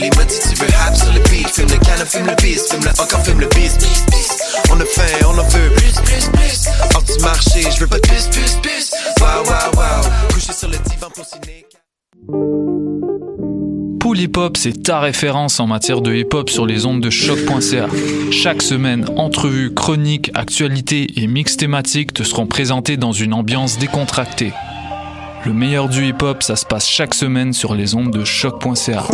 Willy m'a dit tu veux hap sur le beat. Fume le canon, fume le bis, fume le encore, fume le bis On a faim, on en veut. Plus, plus, plus. Hors du marché, je veux pas de plus, plus, plus. Wow, wow, wow. Couché sur le divan pour ciné. Pool Hip Hop, c'est ta référence en matière de hip hop sur les ondes de choc.ca. Chaque semaine, entrevues, chroniques, actualités et mix thématiques te seront présentés dans une ambiance décontractée. Le meilleur du hip hop, ça se passe chaque semaine sur les ondes de choc.ca.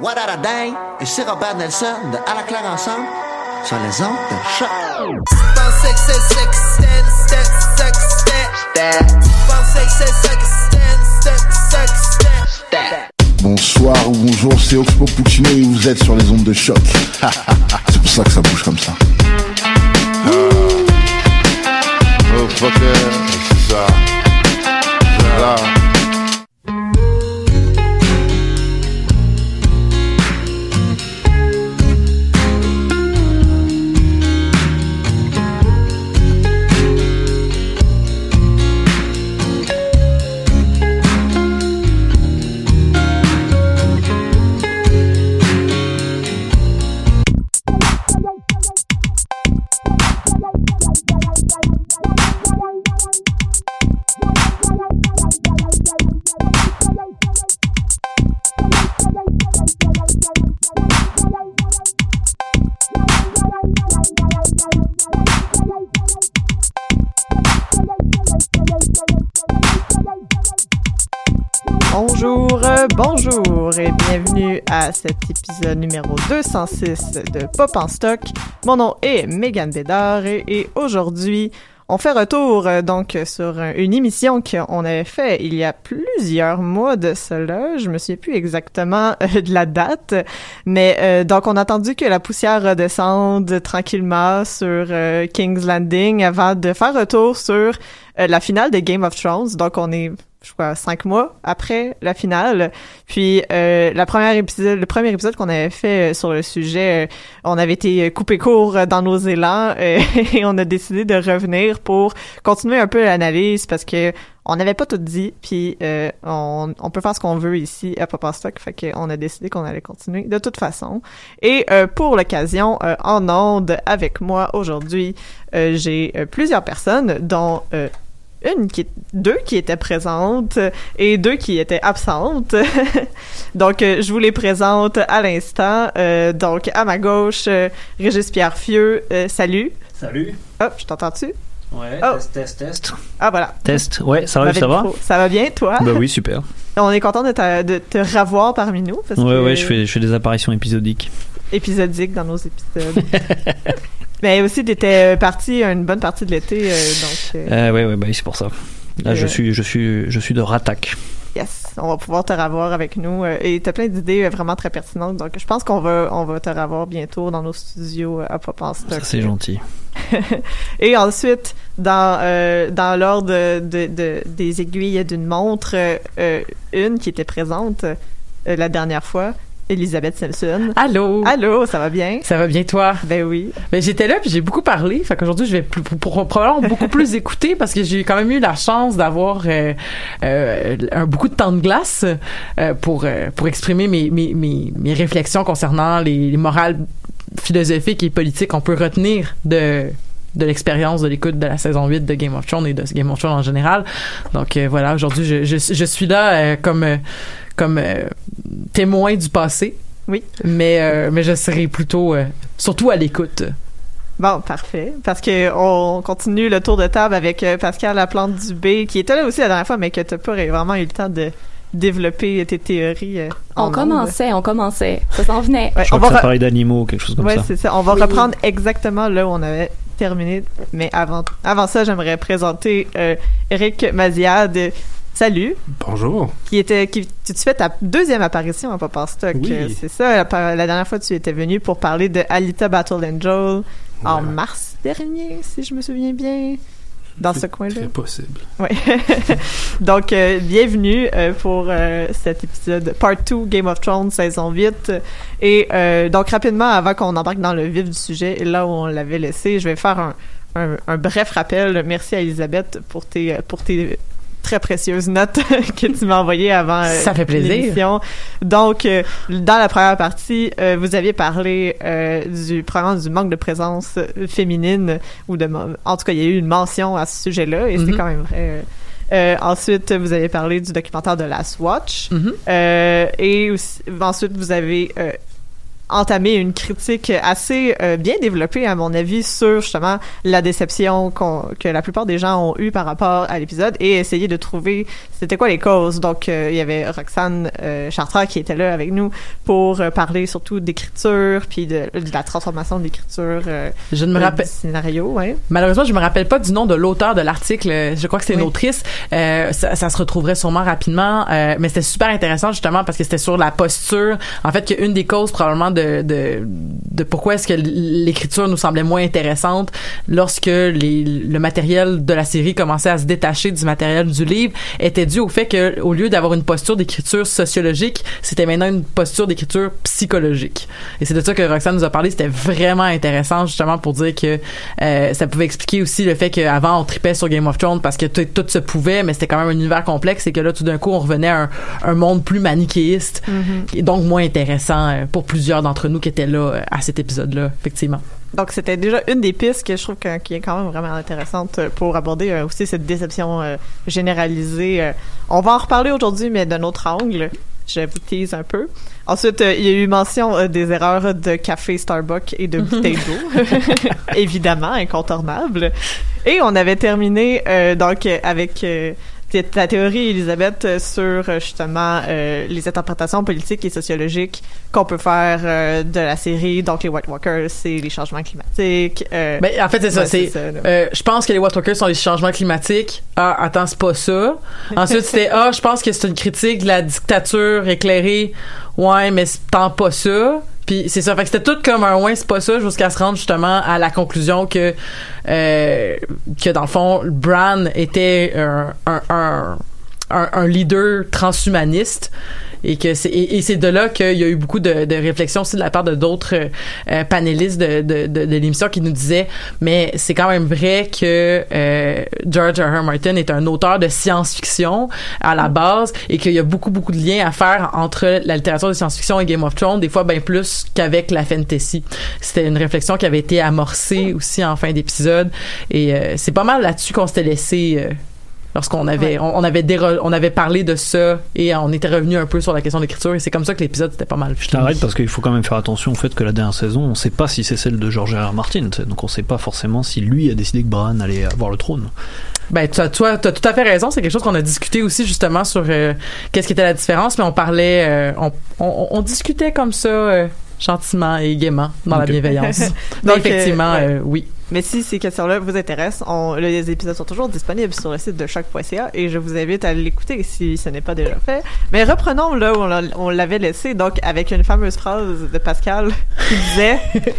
What a day? Et c'est Robert Nelson de À la claire ensemble sur les ondes de choc. Bonsoir ou bonjour, c'est Oxpo Puccino et vous êtes sur les ondes de choc. c'est pour ça que ça bouge comme ça. Oh, fucker, c'est ça. Voilà. Bonjour, euh, bonjour et bienvenue à cet épisode numéro 206 de Pop en stock. Mon nom est Megan Bédard et, aujourd'hui, on fait retour euh, donc sur un- une émission qu'on avait fait il y a plusieurs mois de cela. Je me souviens plus exactement euh, de la date, mais euh, donc on a attendu que la poussière redescende tranquillement sur euh, King's Landing avant de faire retour sur euh, la finale de Game of Thrones. Donc on est je crois cinq mois après la finale. Puis euh, la première épisode, le premier épisode qu'on avait fait euh, sur le sujet, euh, on avait été coupé court euh, dans nos élans euh, et on a décidé de revenir pour continuer un peu l'analyse parce que on n'avait pas tout dit. Puis euh, on, on peut faire ce qu'on veut ici à Papa Stock, fait qu'on a décidé qu'on allait continuer de toute façon. Et euh, pour l'occasion, euh, en onde avec moi aujourd'hui, euh, j'ai euh, plusieurs personnes dont euh, une qui est deux qui étaient présentes et deux qui étaient absentes. donc euh, je vous les présente à l'instant. Euh, donc à ma gauche, euh, Régis Pierre Fieux, euh, salut. Salut. Hop, je t'entends-tu? Ouais, Oh. test, test, test. Ah voilà. Test, ouais, ça va, ça va? Ça va bien toi? Bah oui, super. On est content de, ta- de te revoir parmi nous parce Ouais, que ouais, je fais, je fais des apparitions épisodiques. épisodique dans nos épisodes. Mais aussi t'étais parti une bonne partie de l'été euh, donc euh, Euh, oui, c'est pour ça. Là, je Euh. suis, je suis, je suis de rattaque. Yes, on va pouvoir te revoir avec nous euh, et t'as plein d'idées euh, vraiment très pertinentes. Donc je pense qu'on va on va te revoir bientôt dans nos studios euh, à Pop en stock. Ça, c'est gentil. Et ensuite dans euh, dans l'ordre de, de, de- des aiguilles d'une montre, euh, euh, une qui était présente euh, la dernière fois, Elisabeth Simpson. Allô? Allô, ça va bien? Ça va bien toi? Ben oui. Ben j'étais là puis j'ai beaucoup parlé. Fait qu'aujourd'hui je vais plus- pour- pour- probablement beaucoup plus écouter parce que j'ai quand même eu la chance d'avoir euh, euh, un beaucoup de temps de glace euh, pour pour exprimer mes, mes, mes, mes réflexions concernant les, les morales philosophiques et politiques qu'on peut retenir de de l'expérience de l'écoute de la saison 8 de Game of Thrones et de Game of Thrones en général. Donc euh, voilà, aujourd'hui je, je, je suis là euh, comme euh, comme euh, témoin du passé. Oui. Mais euh, mais je serai plutôt euh, surtout à l'écoute. Bon, parfait. Parce que on continue le tour de table avec Pascal Laplante Dubé, qui était là aussi la dernière fois, mais que t'as pas vraiment eu le temps de développer tes théories. en On commençait, on commençait. Ça s'en venait. Ouais, Je on que va ça parlait d'animaux ou quelque chose comme Ouais, ça. c'est ça. On va Oui. reprendre exactement là où on avait terminé. Mais avant, avant ça, j'aimerais présenter euh, Eric Maziad. Salut. Bonjour. Qui était, qui, tu fais ta deuxième apparition à Papa Stock. Oui. Euh, C'est ça. La, la dernière fois, tu étais venu pour parler de Alita Battle Angel en mars dernier, si je me souviens bien. Dans ce coin-là. Très possible. Ouais. Donc, euh, bienvenue euh, pour euh, cet épisode Part 2 Game of Thrones saison 8. Et donc, rapidement, avant qu'on embarque dans le vif du sujet, là où on l'avait laissé, je vais faire un, un, un bref rappel. Merci à Elisabeth pour tes, pour tes très précieuse note que tu m'as envoyée avant euh, Ça fait plaisir. Donc, euh, dans la première partie, euh, vous aviez parlé euh, du du manque de présence féminine ou de en tout cas, il y a eu une mention à ce sujet-là et c'est Mhm. quand même vrai. euh. Ensuite, vous avez parlé du documentaire de Last Watch. Mhm. Euh, et aussi- ensuite, vous avez euh, entamé une critique assez euh, bien développée, à mon avis, sur justement la déception qu'on- que la plupart des gens ont eue par rapport à l'épisode et essayer de trouver c'était quoi les causes. Donc, euh, il y avait Roxane euh, Chartrand qui était là avec nous pour euh, parler surtout d'écriture puis de, de la transformation de l'écriture euh, Je ne me euh, rappelle. du scénario, ouais. Malheureusement, je me rappelle pas du nom de l'auteur de l'article. Je crois que c'est une Oui. autrice. Euh, ça, ça se retrouverait sûrement rapidement, euh, mais c'était super intéressant justement parce que c'était sur la posture. En fait, qu'une des causes probablement de de, de pourquoi est-ce que l'écriture nous semblait moins intéressante lorsque les, le matériel de la série commençait à se détacher du matériel du livre était dû au fait que au lieu d'avoir une posture d'écriture sociologique, c'était maintenant une posture d'écriture psychologique. Et c'est de ça que Roxane nous a parlé. C'était vraiment intéressant justement pour dire que euh, ça pouvait expliquer aussi le fait qu'avant on tripait sur Game of Thrones parce que tout, tout se pouvait, mais c'était quand même un univers complexe et que là tout d'un coup on revenait à un, un monde plus manichéiste et donc moins intéressant euh, pour plusieurs d'entre nous qui étaient là euh, à cet épisode-là, effectivement. Donc, c'était déjà une des pistes que je trouve que- qui est quand même vraiment intéressante euh, pour aborder euh, aussi cette déception euh, généralisée. euh. On va en reparler aujourd'hui, mais d'un autre angle. Je vous tease un peu. Ensuite, il y a eu mention des erreurs de café Starbucks et de bouteilles d'eau. Évidemment, incontournable. Et on avait terminé donc avec ta théorie, Elisabeth, euh, sur euh, justement euh, les interprétations politiques et sociologiques qu'on peut faire euh, de la série. Donc, les White Walkers, c'est les changements climatiques. euh, Ben, en fait, c'est ça. c'est, je pense que les White Walkers sont les changements climatiques. Ah, attends, c'est pas ça. Ensuite, c'était, ah, je pense que c'est une critique de la dictature éclairée. Ouais, mais c'est tant pas ça. Puis c'est ça. Fait que c'était tout comme un ouais, c'est pas ça, jusqu'à se rendre justement à la conclusion que, euh, que dans le fond, Bran était un, un, un, un leader transhumaniste et que c'est et, c'est de là qu'il y a eu beaucoup de, de réflexions aussi de la part de d'autres euh, euh, panélistes de, de, de, de l'émission qui nous disaient mais c'est quand même vrai que euh, George R. R. Martin est un auteur de science-fiction à la base et qu'il y a beaucoup beaucoup de liens à faire entre la littérature de science-fiction et Game of Thrones des fois bien plus qu'avec la fantasy c'était une réflexion qui avait été amorcée aussi en fin d'épisode et euh, c'est pas mal là-dessus qu'on s'était laissé euh, lorsqu'on avait on, on avait déro- on avait parlé de ça et on était revenu un peu sur la question de l'écriture et c'est comme ça que l'épisode était pas mal Je t'arrête parce qu'il faut quand même faire attention au fait que la dernière saison, on sait pas si c'est celle de George R. R. Martin, donc on sait pas forcément si lui a décidé que Bran allait avoir le trône. Ben, tu as, toi, t'as tout à fait raison. C'est quelque chose qu'on a discuté aussi justement sur euh, qu'est-ce qui était la différence, mais on parlait, euh, on, on, on discutait comme ça euh, gentiment et gaiement dans la bienveillance. Donc, effectivement, euh, ouais. euh, oui. Mais si ces questions-là vous intéressent, on, les épisodes sont toujours disponibles sur le site de choc.ca et je vous invite à l'écouter si ce n'est pas déjà fait. Mais reprenons là où on l'a- on l'avait laissé, donc avec une fameuse phrase de Pascal qui disait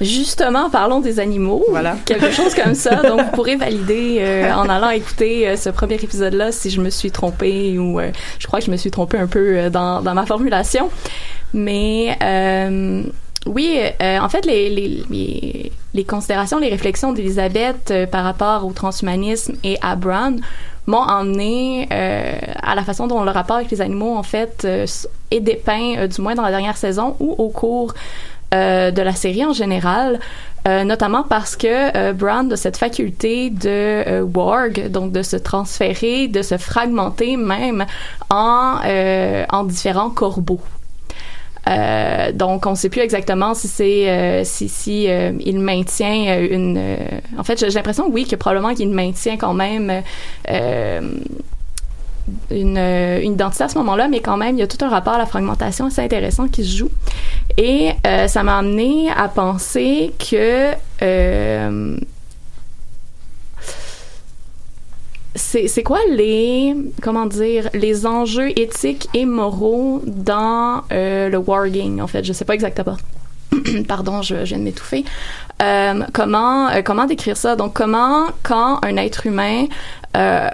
Justement, parlons des animaux. Voilà. Quelque chose comme ça. Donc, vous pourrez valider euh, en allant écouter euh, ce premier épisode-là si je me suis trompée ou euh, je crois que je me suis trompée un peu dans, dans ma formulation. Mais oui, euh, en fait, les, les, les, les considérations, les réflexions d'Elisabeth euh, par rapport au transhumanisme et à Bran m'ont emmené euh, à la façon dont le rapport avec les animaux, en fait, euh, est dépeint, euh, du moins dans la dernière saison ou au cours de la série en général, notamment parce que Bran a cette faculté de warg, donc de se transférer, de se fragmenter même en, en différents corbeaux. Euh, donc, on ne sait plus exactement si c'est euh, si si euh, il maintient une. en fait, j'ai l'impression oui que probablement qu'il maintient quand même une, une identité à ce moment-là, mais quand même il y a tout un rapport à la fragmentation assez intéressant qui se joue. Et ça m'a amené à penser que euh, c'est quoi les comment dire les enjeux éthiques et moraux dans euh, le warging en fait? Je sais pas exactement. Pardon je, je viens de m'étouffer. Euh, comment euh, comment décrire ça? Donc comment quand un être humain euh,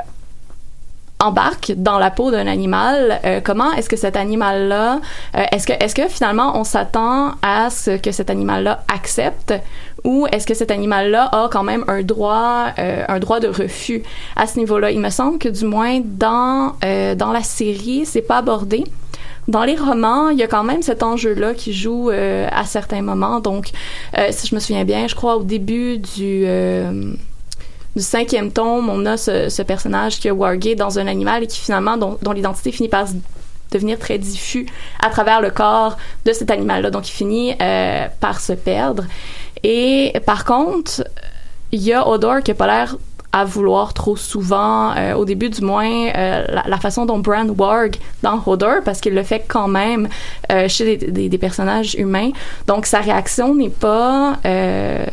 embarque dans la peau d'un animal, euh, comment est-ce que cet animal-là, euh, est-ce que est-ce que finalement on s'attend à ce que cet animal-là accepte ou est-ce que cet animal-là a quand même un droit euh, un droit de refus à ce niveau-là? Il me semble que du moins dans euh, dans la série, c'est pas abordé. Dans les romans, il y a quand même cet enjeu-là qui joue euh, à certains moments. Donc, si je me souviens bien, je crois au début du cinquième tome, on a ce, personnage qui a wargué dans un animal et qui finalement, dont, l'identité finit par devenir très diffus à travers le corps de cet animal-là. Donc, il finit par se perdre. Et par contre, il y a Odor qui a pas l'air à vouloir trop souvent, euh, au début du moins, euh, la, la façon dont Bran warg dans Hodor, parce qu'il le fait quand même euh, chez des, des, des personnages humains. Donc sa réaction n'est pas euh,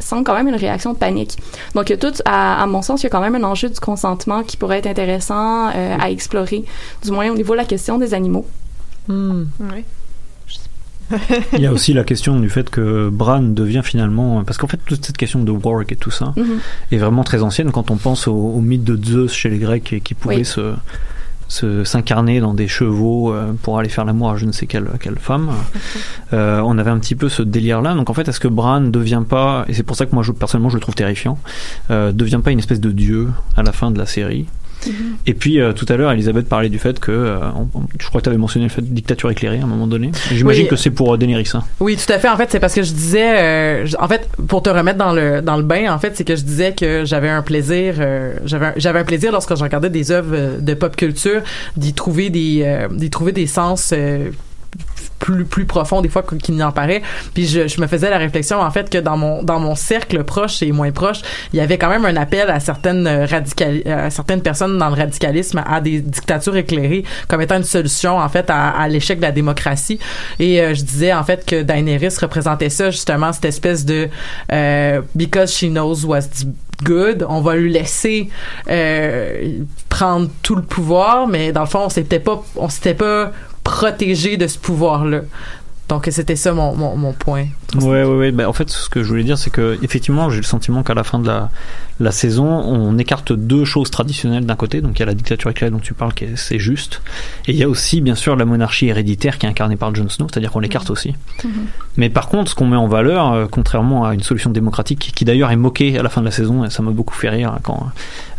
semble quand même une réaction de panique. Donc il y a tout, à, à mon sens, il y a quand même un enjeu du consentement qui pourrait être intéressant euh, à explorer, du moins au niveau de la question des animaux. Hmm. Oui. Il y a aussi la question du fait que Bran devient finalement parce qu'en fait toute cette question de work et tout ça Mhm. est vraiment très ancienne quand on pense au, au mythe de Zeus chez les Grecs et qui pouvait Oui. se s'incarner dans des chevaux euh, pour aller faire l'amour à je ne sais quelle, quelle femme. Euh, on avait un petit peu ce délire-là. Donc en fait, est-ce que Bran ne devient pas, et c'est pour ça que moi je, personnellement je le trouve terrifiant, euh, devient pas une espèce de dieu à la fin de la série? Et puis euh, tout à l'heure, Elisabeth parlait du fait que, euh, je crois que tu avais mentionné le fait de dictature éclairée à un moment donné. J'imagine Oui. que c'est pour euh. Hein. Oui, tout à fait. En fait, c'est parce que je disais, euh, en fait, pour te remettre dans le dans le bain, en fait, c'est que je disais que j'avais un plaisir, j'avais j'avais un plaisir lorsque je regardais des œuvres de pop culture, d'y trouver des d'y trouver des sens. Euh, plus plus profond des fois qu'il n'en paraît. Puis je, je me faisais la réflexion en fait que dans mon dans mon cercle proche et moins proche il y avait quand même un appel à certaines euh, radicali- à certaines personnes dans le radicalisme à des dictatures éclairées comme étant une solution en fait à, à l'échec de la démocratie. Et euh, je disais en fait que Daenerys représentait ça justement cette espèce de euh, because she knows what's good on va lui laisser euh, prendre tout le pouvoir mais dans le fond on s'était pas on s'était pas protégé de ce pouvoir là donc c'était ça mon, mon, mon point Ouais, ouais, ouais. Bah, en fait, ce que je voulais dire, c'est que effectivement, j'ai le sentiment qu'à la fin de la, la saison, on écarte deux choses traditionnelles d'un côté. Donc, il y a la dictature éclairée dont tu parles, c'est juste. Et il y a aussi, bien sûr, la monarchie héréditaire qui est incarnée par Jon Snow, c'est-à-dire qu'on l'écarte aussi. Mais par contre, ce qu'on met en valeur, euh, contrairement à une solution démocratique, qui, d'ailleurs est moquée à la fin de la saison, et ça m'a beaucoup fait rire hein, quand.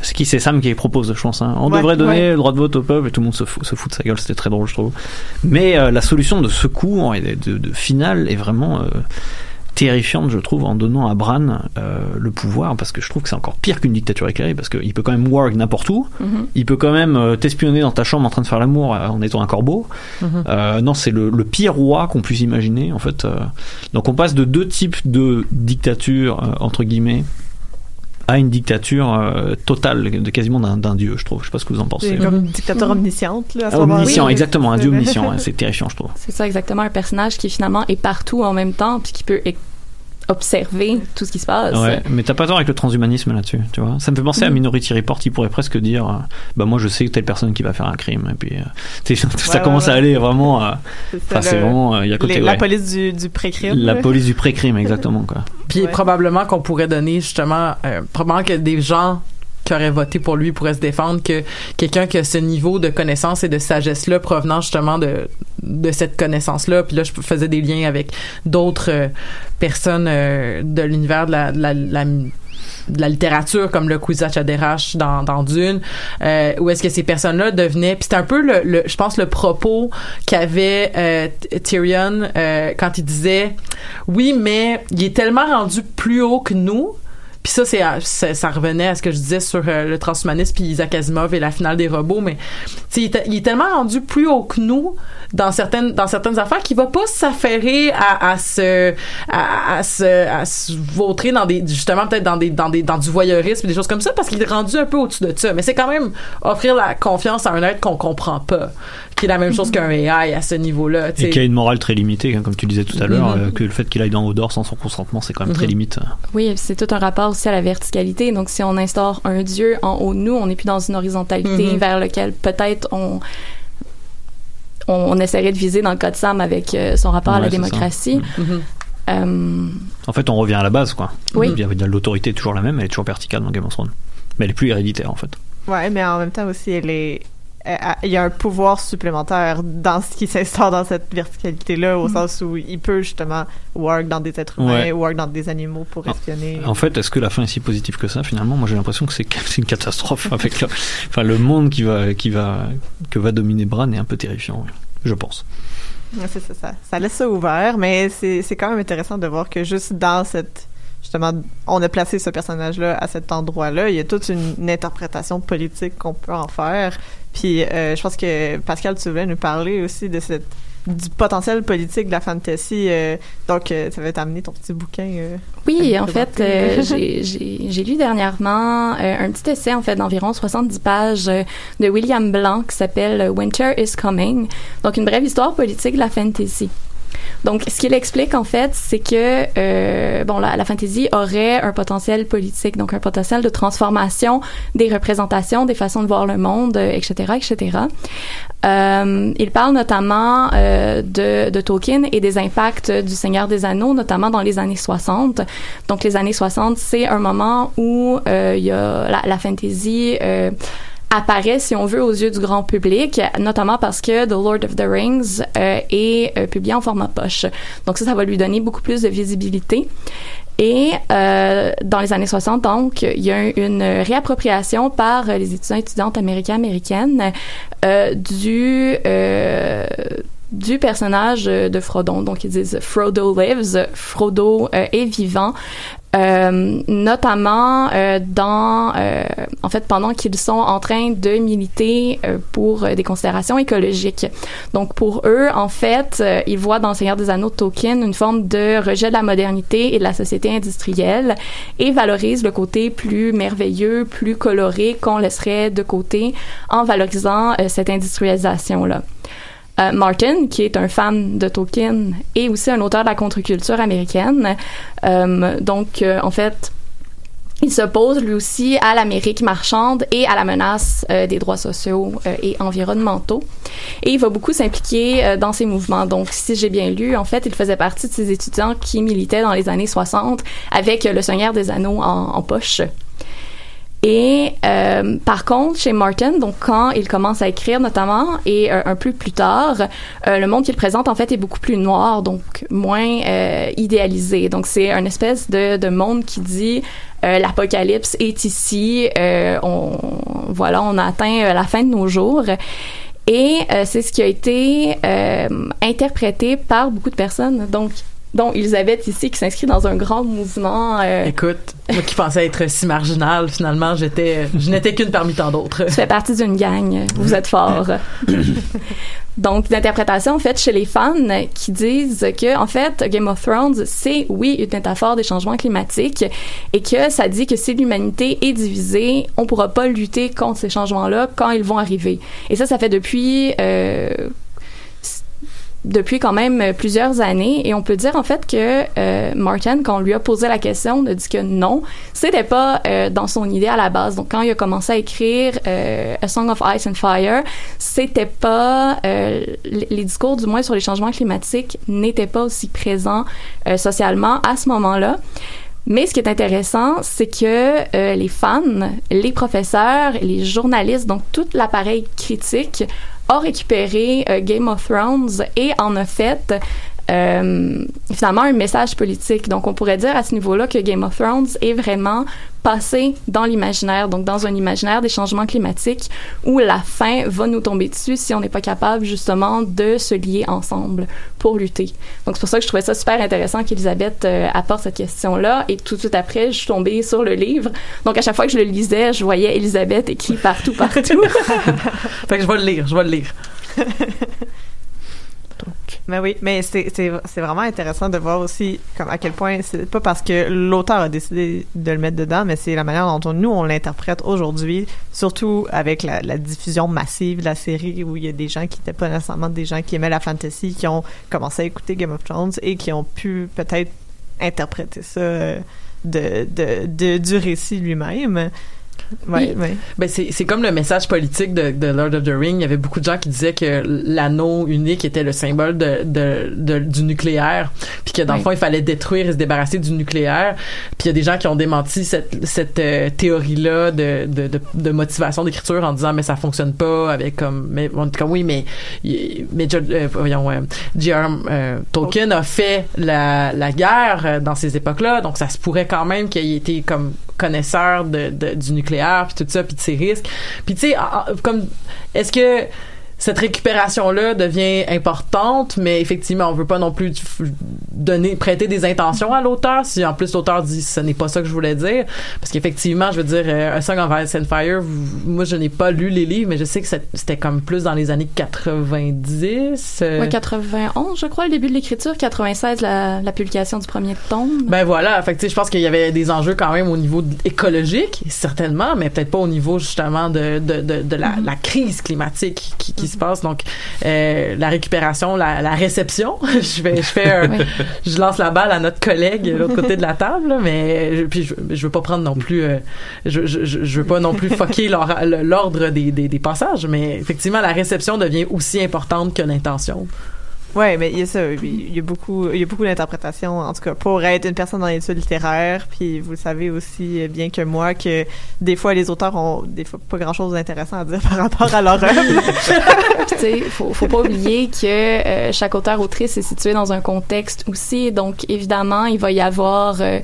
C'est qui C'est Sam qui propose, je pense. hein. On Ouais, devrait donner ouais. le droit de vote au peuple, et tout le monde se fout, se fout de sa gueule. C'était très drôle, je trouve. Mais euh, la solution de secours et de, de, de finale est vraiment. euh, terrifiante, je trouve, en donnant à Bran euh, le pouvoir, parce que je trouve que c'est encore pire qu'une dictature éclairée, parce qu'il peut quand même work n'importe où, Mhm. il peut quand même euh, t'espionner dans ta chambre en train de faire l'amour euh, en étant un corbeau. Mhm. Euh, non, c'est le, le pire roi qu'on puisse imaginer, en fait. euh. Donc on passe de deux types de dictature, euh, entre guillemets, à une dictature euh, totale, de quasiment d'un dieu, je trouve. Je sais pas ce que vous en pensez. Comme une dictature omnisciente, là, à ce Ah, moment-là. omniscient, Oui. exactement, un dieu omniscient, c'est terrifiant, je trouve. C'est ça exactement un personnage qui finalement est partout en même temps puis qui peut observer tout ce qui se passe. Ouais, mais t'as pas tort avec le transhumanisme là-dessus, tu vois. Ça me fait penser à Mhm. Minority Report, il pourrait presque dire, euh, bah moi je sais que telle personne qui va faire un crime, et puis euh, tu sais, ça Ouais, commence ouais, à aller vraiment, à- C'est vraiment, euh, il y a côté, les- la police du, du pré-crime. la police du pré-crime, exactement quoi. Puis Ouais. probablement qu'on pourrait donner justement, euh, probablement que des gens qui auraient voté pour lui pourraient se défendre que quelqu'un qui a ce niveau de connaissance et de sagesse là provenant justement de de cette connaissance là puis là je faisais des liens avec d'autres euh, personnes euh, de l'univers de la, la, de la littérature comme le Kwisatz Haderach dans, Dune euh, où est-ce que ces personnes-là devenaient puis c'était un peu le, le- je pense le propos qu'avait Tyrion quand il disait oui mais il est tellement rendu plus haut que nous puis ça, c'est, ça, revenait à ce que je disais sur euh, le transhumanisme puis Isaac Asimov et la finale des robots, mais il, est- il est tellement rendu plus haut que nous dans certaines dans certaines affaires qu'il va pas s'affairer à, se à se à se vautrer dans des justement peut-être dans des dans des dans du voyeurisme des choses comme ça parce qu'il est rendu un peu au-dessus de ça. Mais c'est quand même offrir la confiance à un être qu'on comprend pas qui est la même chose qu'un AI à ce niveau-là Et qui a une morale très limitée, hein, comme tu disais tout à l'heure, Mhm. euh, que le fait qu'il aille dans Odor sans son consentement, c'est quand même très Mhm. limite. Oui, c'est tout un rapport aussi à la verticalité. Donc, si on instaure un dieu en haut de nous, on n'est plus dans une horizontalité Mhm. vers lequel peut-être on, on, on essaierait de viser dans le cas de Sam avec euh, son rapport à la démocratie. Mhm. Euh, En fait, on revient à la base, quoi. Oui. L'autorité est toujours la même, elle est toujours verticale dans Game of Thrones. Mais elle est plus héréditaire, en fait. Ouais, mais en même temps aussi, elle est. elle- Il y a un pouvoir supplémentaire dans ce qui s'instaure dans cette verticalité-là, au sens où il peut justement work dans des êtres humains, Ouais. work dans des animaux pour espionner. En fait, est-ce que la fin est si positive que ça Finalement, moi j'ai l'impression que c'est une catastrophe avec le, enfin, le monde qui va, qui va, que va dominer Bran est un peu terrifiant, je pense. Ouais, c'est ça, ça. Ça laisse ça ouvert, mais c'est quand même intéressant de voir que juste dans cette justement, on a placé ce personnage-là à cet endroit-là. Il y a toute une, une interprétation politique qu'on peut en faire. Puis, euh, je pense que Pascal, tu voulais nous parler aussi de cette du potentiel politique de la fantasy. euh, donc, euh, ça va t'amener ton petit bouquin. euh, Oui, en fait, euh, j'ai- lu dernièrement euh, un petit essai en fait d'environ 70 pages de William Blanc qui s'appelle Winter is Coming. Donc une brève histoire politique de la fantasy. Donc, ce qu'il explique en fait, c'est que euh, bon, la, la fantasy aurait un potentiel politique, donc un potentiel de transformation des représentations, des façons de voir le monde, euh, etc., etc. Euh, il parle notamment euh, de, de Tolkien et des impacts du Seigneur des Anneaux, notamment dans les années 60. Donc, les années 60, c'est un moment où euh, il y a la, la fantasy. Euh, apparaît, si on veut, aux yeux du grand public, notamment parce que The Lord of the Rings euh, est euh, publié en format poche. Donc ça, ça va lui donner beaucoup plus de visibilité. Et euh, dans les années 60, donc, il y a une réappropriation par les étudiants et étudiantes américains américaines euh, du euh, du personnage de Frodon. Donc, ils disent Frodo lives, Frodo euh, est vivant. Euh, notamment euh, dans euh, en fait pendant qu'ils sont en train de militer euh, pour euh, des considérations écologiques. Donc pour eux en fait, ils voient dans Seigneur des Anneaux de Tolkien une forme de rejet de la modernité et de la société industrielle et valorisent le côté plus merveilleux, plus coloré qu'on laisserait de côté en valorisant cette industrialisation là. Euh, Martin, qui est un fan de Tolkien et aussi un auteur de la contre-culture américaine. Euh, donc, euh, en fait, il s'oppose lui aussi à l'Amérique marchande et à la menace des droits sociaux et environnementaux. Et il va beaucoup s'impliquer dans ces mouvements. Donc, si j'ai bien lu, en fait, il faisait partie de ces étudiants qui militaient dans les années 60 avec le Seigneur des Anneaux en poche. Et euh, par contre, chez Martin, donc quand il commence à écrire notamment et euh, un peu plus tard, euh, le monde qu'il présente en fait est beaucoup plus noir, donc moins euh, idéalisé. Donc c'est un espèce de, de monde qui dit euh, l'apocalypse est ici, on voilà, on a atteint la fin de nos jours. Et c'est ce qui a été interprété par beaucoup de personnes. Donc dont Elisabeth ici qui s'inscrit dans un grand mouvement euh, Écoute, moi qui pensais être si marginal, finalement, j'étais, je n'étais qu'une parmi tant d'autres. Tu fais partie d'une gang. Vous êtes fort. Donc, l'interprétation, en fait, chez les fans qui disent que, en fait, Game of Thrones, c'est, oui, une métaphore des changements climatiques et que ça dit que si l'humanité est divisée, on pourra pas lutter contre ces changements-là quand ils vont arriver. Et ça, ça fait depuis, euh, depuis quand même euh, plusieurs années. Et on peut dire en fait que euh, Martin quand on lui a posé la question a dit que non. C'était pas euh, dans son idée à la base. Donc quand il a commencé à écrire euh, A Song of Ice and Fire c'était pas euh, les discours du moins sur les changements climatiques n'étaient pas aussi présents euh, socialement à ce moment-là. Mais ce qui est intéressant, c'est que euh, les fans, les professeurs, les journalistes, donc tout l'appareil critique a récupéré euh, Game of Thrones et en a fait euh, finalement un message politique. Donc on pourrait dire à ce niveau-là que Game of Thrones est vraiment passé dans l'imaginaire, donc dans un imaginaire des changements climatiques où la fin va nous tomber dessus si on n'est pas capable justement de se lier ensemble pour lutter. Donc c'est pour ça que je trouvais ça super intéressant qu'Elisabeth euh, apporte cette question-là et tout de suite après je suis tombée sur le livre. Donc à chaque fois que je le lisais, je voyais Elisabeth écrit partout partout. fait que je vais le lire, je vais le lire. Mais oui, mais c'est vraiment intéressant de voir aussi comme à quel point c'est pas parce que l'auteur a décidé de le mettre dedans, mais c'est la manière dont on- nous on l'interprète aujourd'hui, surtout avec la, la diffusion massive de la série où il y a des gens qui étaient pas nécessairement des gens qui aimaient la fantasy, qui ont commencé à écouter Game of Thrones et qui ont pu peut-être interpréter ça euh, de, de, de du récit lui-même. Ouais, ouais. Ben c'est comme le message politique de, de Lord of the Ring. Il y avait beaucoup de gens qui disaient que l'anneau unique était le symbole de, de, de- du nucléaire, puis que dans le Oui. fond il fallait détruire et se débarrasser du nucléaire. Puis il y a des gens qui ont démenti cette cette euh, théorie là de, de, motivation d'écriture en disant mais ça fonctionne pas avec comme mais on dit comme oui mais mais euh, voyons euh, J.R. euh, Tolkien a fait la la guerre dans ces époques-là, donc ça se pourrait quand même qu'il ait été comme connaisseur de- du nucléaire puis tout ça puis de ses risques. Puis tu sais en- en- comme est-ce que cette récupération-là devient importante, mais effectivement, on veut pas non plus donner, prêter des intentions à l'auteur. Si en plus l'auteur dit ce n'est pas ça que je voulais dire, parce qu'effectivement, je veux dire, euh, A Song of Ice and Fire, moi je n'ai pas lu les livres, mais je sais que c'était comme plus dans les années 90. euh, Ouais, 91, je crois, le début de l'écriture, 96, la, la publication du premier tome. Ben voilà, fait que, je pense qu'il y avait des enjeux quand même au niveau écologique, certainement, mais peut-être pas au niveau justement de, de, de, de la, la crise climatique qui, qui se passe. Donc, euh, la récupération, la, la réception, je vais, je fais, un- Oui. je lance la balle à notre collègue de l'autre côté de la table, mais je- puis je, je veux pas prendre non plus, euh, je, je, veux pas non plus foquer l'or- l'ordre des, des, des passages, mais effectivement, la réception devient aussi importante que l'intention. Ouais, mais il y a ça. Il y a beaucoup, il y a beaucoup d'interprétations. En tout cas, pour être une personne dans l'étude littéraire, puis vous le savez aussi bien que moi que des fois les auteurs ont des fois pas grand chose d'intéressant à dire par rapport à leur œuvre. Tu sais, faut, faut pas oublier que euh, chaque auteur-autrice est situé dans un contexte aussi. Donc, évidemment, il va y avoir... euh,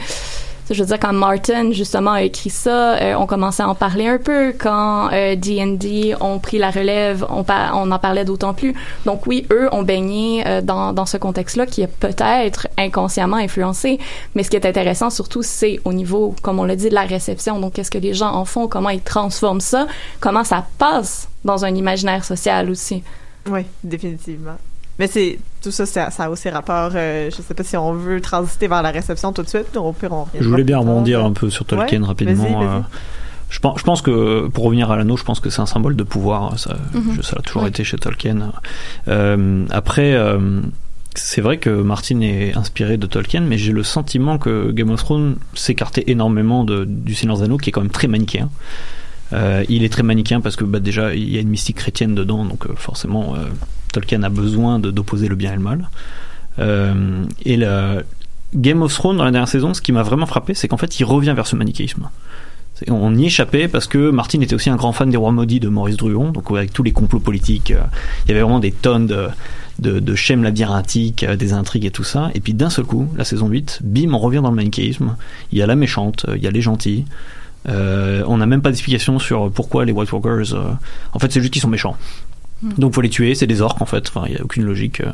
je veux dire, quand Martin, justement, a écrit ça, euh, on commençait à en parler un peu. Quand euh, D&D ont pris la relève, on en parlait d'autant plus. Donc oui, eux ont baigné euh, dans, dans ce contexte-là qui est peut-être inconsciemment influencé. Mais ce qui est intéressant, surtout, c'est au niveau, comme on l'a dit, de la réception. Donc, qu'est-ce que les gens en font? Comment ils transforment ça? Comment ça passe dans un imaginaire social aussi? oui, définitivement. Mais c'est tout ça, ça, ça a aussi rapport. euh, je sais pas si on veut transiter vers la réception tout de suite. Au pire, on Je voulais bien rebondir un peu sur Tolkien Ouais, rapidement. euh, je pense, je pense que pour revenir à l'anneau, je pense que c'est un symbole de pouvoir. Ça, je- ça a toujours Ouais. été chez Tolkien. Euh, après, euh, c'est vrai que Martin est inspiré de Tolkien, mais j'ai le sentiment que Game of Thrones s'écartait énormément de, du Seigneur des Anneaux, qui est quand même très manichéen. Euh, il est très manichéen parce que bah, déjà il y a une mystique chrétienne dedans, donc euh, forcément euh, Tolkien a besoin d'opposer le bien et le mal. Euh, et la Game of Thrones dans la dernière saison, ce qui m'a vraiment frappé, c'est qu'en fait il revient vers ce manichéisme. On y échappait parce que Martin était aussi un grand fan des rois maudits de Maurice Druon, donc avec tous les complots politiques, euh, il y avait vraiment des tonnes de, de, schèmes labyrinthiques, euh, des intrigues et tout ça. Et puis d'un seul coup, la saison 8, bim, on revient dans le manichéisme. Il y a la méchante, il y a les gentils. On n'a même pas d'explication sur pourquoi les White Walkers. en fait, c'est juste qu'ils sont méchants. Donc faut les tuer, c'est des orques en fait. Il y a aucune logique. euh.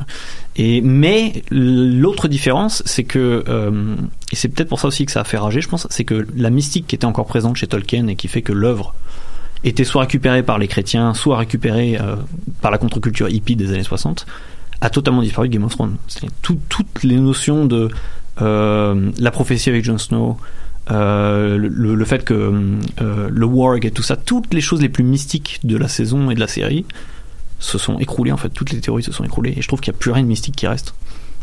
Et mais l'autre différence, c'est que euh, et c'est peut-être pour ça aussi que ça a fait rager, je pense, c'est que la mystique qui était encore présente chez Tolkien et qui fait que l'œuvre était soit récupérée par les chrétiens, soit récupérée euh, par la contre-culture hippie des années 60, a totalement disparu de Game of Thrones. Toutes les notions de la prophétie avec Jon Snow, le, fait que le warg et tout ça, toutes les choses les plus mystiques de la saison et de la série se sont écroulées en fait, toutes les théories se sont écroulées et je trouve qu'il n'y a plus rien de mystique qui reste.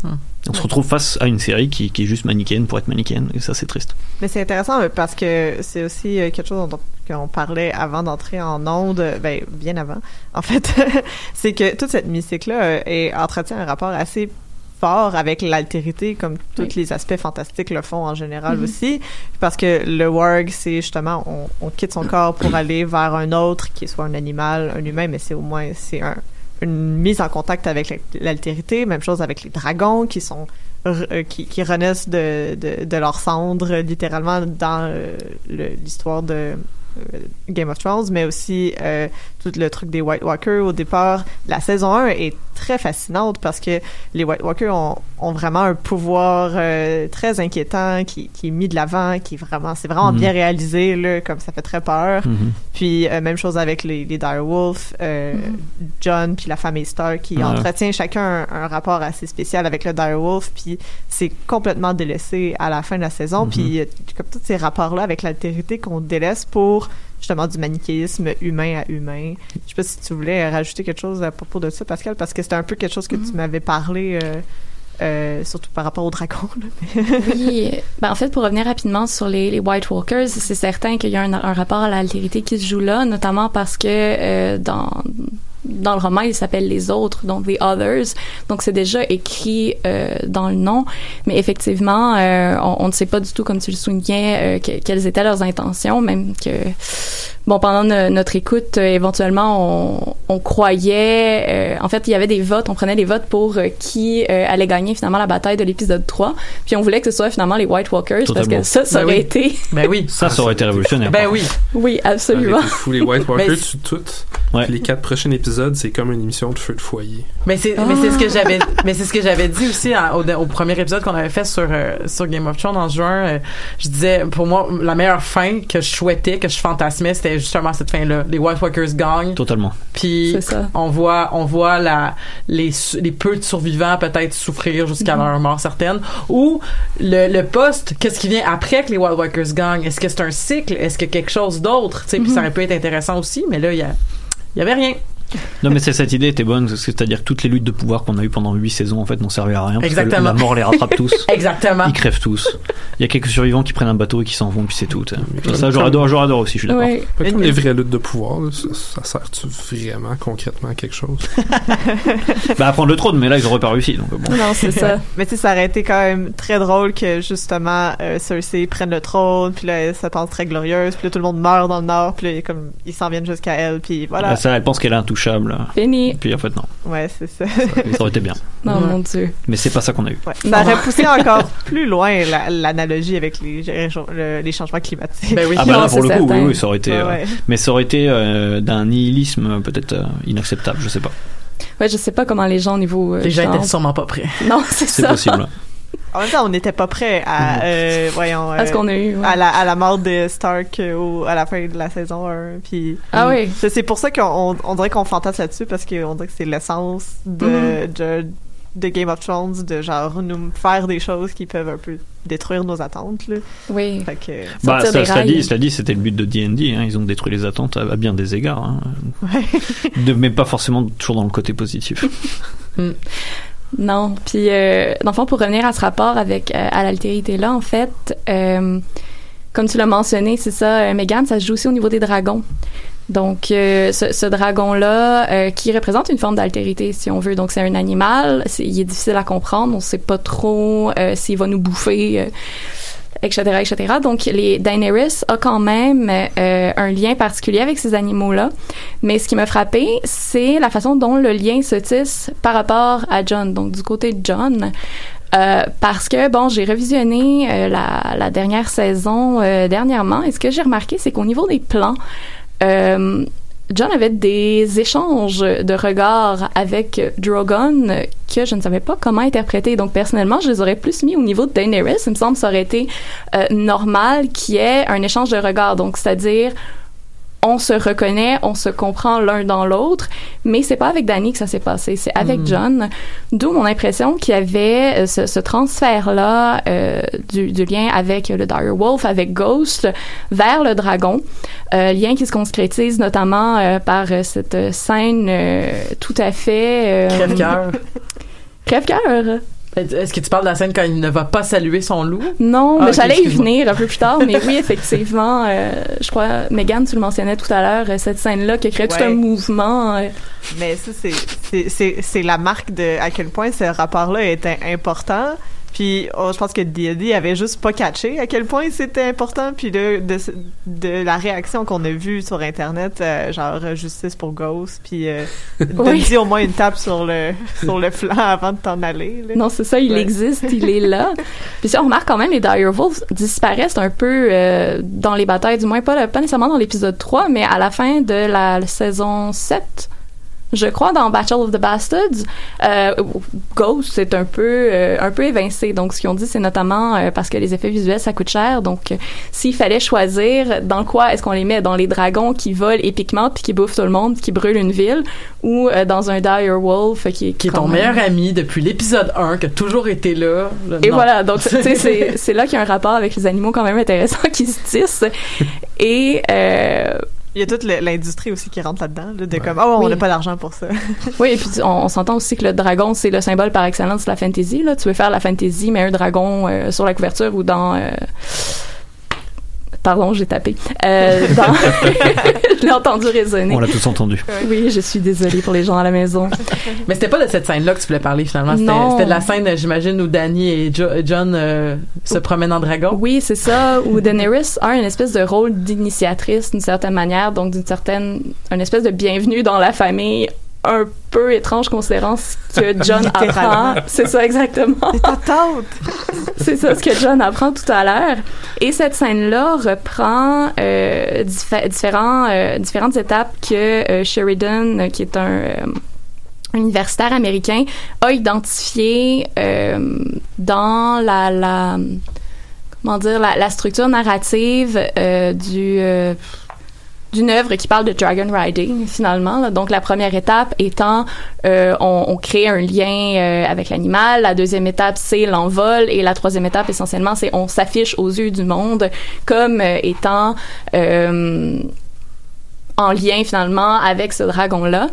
Hmm. On se retrouve face à une série qui, qui est juste manichéenne pour être manichéenne et ça c'est triste. Mais c'est intéressant euh, parce que c'est aussi euh, quelque chose dont on parlait avant d'entrer en onde, euh, ben bien avant. En fait, c'est que toute cette mystique-là entretient un rapport assez fort avec l'altérité, comme tous les aspects fantastiques le font en général Mhm. aussi. Parce que le warg, c'est justement, on, on quitte son corps pour aller vers un autre, qui soit un animal, un humain, mais c'est au moins, c'est un, une mise en contact avec la- l'altérité. Même chose avec les dragons qui sont euh, qui, qui renaissent de, de, de leurs cendres littéralement dans euh, l'histoire de euh, Game of Thrones, mais aussi euh, tout le truc des White Walkers au départ. La saison 1 est très fascinante parce que les White Walkers ont, ont vraiment un pouvoir euh, très inquiétant qui, qui est mis de l'avant, qui est vraiment, c'est vraiment Mhm. bien réalisé, là, comme ça fait très peur. Mhm. Puis euh, même chose avec les, les Direwolf, euh, John puis la famille Stark qui Ouais. entretient chacun un, un rapport assez spécial avec le Direwolf, puis c'est complètement délaissé à la fin de la saison. Puis comme tous ces rapports-là avec l'altérité qu'on délaisse pour justement du manichéisme humain à humain. Je sais pas si tu voulais rajouter quelque chose à propos de ça, Pascal, parce que c'était un peu quelque chose que tu m'avais parlé euh, euh, surtout par rapport aux dragons. Oui, ben en fait, pour revenir rapidement sur les, les White Walkers, c'est certain qu'il y a un, un rapport à l'altérité qui se joue là, notamment parce que euh, dans dans le roman, il s'appelle les autres, donc the others. Donc c'est déjà écrit euh, dans le nom, mais effectivement, euh, on, on ne sait pas du tout, comme tu le soulignais, euh, que- quelles étaient leurs intentions, même que bon pendant no- notre écoute, euh, éventuellement, on, on croyait, euh, en fait, il y avait des votes, on prenait des votes pour euh, qui euh, allait gagner finalement la bataille de l'épisode 3, puis on voulait que ce soit finalement les White Walkers parce que ça, ça Ben aurait oui. été, Ben oui. Ça, ça aurait été révolutionnaire. Ben oui. oui, absolument. Avec les fous, les White Walkers toutes. Ouais. Puis Les quatre prochains épisodes, c'est comme une émission de feu de foyer. Mais c'est mais c'est ce que j'avais mais c'est ce que j'avais dit aussi en- au, au premier épisode qu'on avait fait sur euh, sur Game of Thrones en juin euh, je disais pour moi la meilleure fin que je souhaitais que je fantasmais c'était justement cette fin là les White Walkers gagnent. Totalement. puis on voit on voit la les les peu de survivants peut-être souffrir jusqu'à leur mort certaine. Ou le, le poste qu'est-ce qui vient après que les White Walkers gagnent? Est-ce que c'est un cycle? Est-ce que quelque chose d'autre? Tu sais puis ça aurait pu être intéressant aussi mais là il y a il y avait rien Non, mais c'est- cette idée était bonne, c'est-à-dire que toutes les luttes de pouvoir qu'on a eues pendant 8 saisons, en fait, n'ont servi à rien. Parce que Exactement. la mort les rattrape tous. exactement Ils crèvent tous. Il y a quelques survivants qui prennent un bateau et qui s'en vont, puis c'est tout. comme- Ça, j'aurais adoré aussi, je suis d'accord. Comme les vraies luttes de pouvoir, là, ça, ça sert-tu vraiment concrètement à quelque chose? Bah, à prendre le trône, mais là, ils auraient pas réussi. Donc, bon. Non, c'est ça. Mais tu sais, ça aurait été quand même très drôle que justement euh, Cersei prenne le trône, puis là, se pense très glorieuse, puis là, tout le monde meurt dans le nord, puis là, comme ils s'en viennent jusqu'à elle, puis voilà. Là, ça, elle pense qu'elle est intouchable. Fini. Puis en fait, non. Ouais, c'est ça. Ça aurait été bien. Non, Ouais. mon Dieu. Mais c'est pas ça qu'on a eu. Ouais. Ça aurait poussé encore plus loin la- l'analogie avec les, le- les changements climatiques. ben oui Ah bah Non, là, pour c'est le coup, oui, certain. oui, ça aurait été. Ouais, euh. Mais ça aurait été euh, d'un nihilisme euh, peut-être euh, inacceptable, je sais pas. Ouais, je sais pas comment les gens au niveau. euh, les gens étaient sûrement pas prêts Non, c'est C'est ça. possible. En même temps, on n'était pas prêt à, euh, voyons, À ce euh, qu'on a eu. ouais. à la, à la mort de Stark euh, au- à la fin de la saison 1. Puis, Ah oui. c'est pour ça qu'on on, on dirait qu'on fantasme là-dessus parce qu'on dirait que c'est l'essence de, Mhm. de, de Game of Thrones, de genre nous faire des choses qui peuvent un peu détruire nos attentes. Là. Oui. Fait que, Bah, ça, cela dit, cela dit, c'était le but de D&D. Hein. Ils ont détruit les attentes à, à bien des égards. Hein. ouais. De, mais pas forcément toujours dans le côté positif. Non. Puis, euh, dans le fond, pour revenir à ce rapport avec euh, à l'altérité-là, en fait, euh, comme tu l'as mentionné, c'est ça, euh, Megan, ça se joue aussi au niveau des dragons. Donc, euh, ce, ce dragon-là, euh, qui représente une forme d'altérité, si on veut. Donc, c'est un animal, c'est- il est difficile à comprendre, on sait pas trop s'il va nous bouffer, etc., etc. Donc, les Daenerys a quand même euh, un lien particulier avec ces animaux-là. Mais ce qui m'a frappé, c'est la façon dont le lien se tisse par rapport à John. Donc, du côté de John, euh, parce que, bon, j'ai revisionné euh, la, la dernière saison euh, dernièrement, et ce que j'ai remarqué, c'est qu'au niveau des plans, euh, John avait des échanges de regards avec Drogon que je ne savais pas comment interpréter. Donc, personnellement, je les aurais plus mis au niveau de Daenerys. Il me semble que ça aurait été euh, normal qu'il y ait un échange de regards. Donc, c'est-à-dire, on se reconnaît, on se comprend l'un dans l'autre, mais c'est pas avec Danny que ça s'est passé, c'est avec Mm. John. D'où mon impression qu'il y avait euh, ce, ce transfert-là euh, du, du lien avec le Dire Wolf, avec Ghost, vers le dragon. Euh, lien qui se concrétise notamment euh, par euh, cette euh, scène euh, tout à fait... euh, crève-cœur Crève-cœur. Est-ce que tu parles de la scène quand il ne va pas saluer son loup? Non, Ah, mais ok, j'allais y venir un peu plus tard, mais oui, effectivement, euh, je crois, Megan, tu le mentionnais tout à l'heure, euh, cette scène-là qui a créé tout un mouvement. euh, Mais ça, c'est- c'est- c'est c'est la marque de à quel point ce rapport-là était important. Puis oh, je pense que D&D avait juste pas catché à quel point c'était important. Puis de, de, de la réaction qu'on a vue sur Internet, euh, genre euh, justice pour Ghost, puis euh, Oui. au moins une tape sur le, sur le flanc avant de t'en aller. là. Non, c'est ça, il Ouais. existe, il est là. Puis si on remarque quand même, les Dire Wolves disparaissent un peu euh, dans les batailles, du moins pas, pas nécessairement dans l'épisode 3, mais à la fin de la, saison 7. Je crois dans Battle of the Bastards, euh, Ghost c'est un peu euh, un peu évincé. Donc ce qu'ils ont dit c'est notamment euh, parce que les effets visuels ça coûte cher. Donc euh, s'il fallait choisir dans quoi est-ce qu'on les met dans les dragons qui volent épiquement puis qui bouffent tout le monde, qui brûlent une ville ou euh, dans un dire wolf qui, qui est ton même- meilleur ami depuis l'épisode 1 qui a toujours été là et Non. voilà, donc tu sais, c'est c'est là qu'il y a un rapport avec les animaux quand même intéressant qui se tissent. Et euh, Il y a toute l'industrie aussi qui rentre là-dedans, là, de comme, oh, on Oui. n'a pas d'argent pour ça. Oui, et puis on, on s'entend aussi que le dragon, c'est le symbole par excellence de la fantasy. Là. Tu veux faire la fantasy, mais un dragon euh, sur la couverture ou dans... euh, Pardon, j'ai tapé. Euh, dans... je l'ai entendu résonner. On l'a tous entendu. Oui, je suis désolée pour les gens à la maison. Mais c'était pas de cette scène-là que tu voulais parler finalement. C'était Non. c'était de la scène, j'imagine, où Danny et Jo- John euh, se promènent en dragon. Oui, c'est ça, où Daenerys a une espèce de rôle d'initiatrice d'une certaine manière, donc d'une certaine, une espèce de bienvenue dans la famille, un peu étrange considérant ce que John apprend. C'est ça exactement. C'est ta tante! C'est ça ce que John apprend tout à l'heure. Et cette scène-là reprend euh, diffé- différents, euh, différentes étapes que euh, Sheridan, euh, qui est un universitaire américain, a identifiées euh, dans la, la comment dire la, la structure narrative du euh, d'une œuvre qui parle de dragon riding finalement. Donc la première étape étant euh, on, crée un lien euh, avec l'animal. La deuxième étape c'est l'envol et la troisième étape essentiellement c'est on s'affiche aux yeux du monde comme euh, étant en lien finalement avec ce dragon là.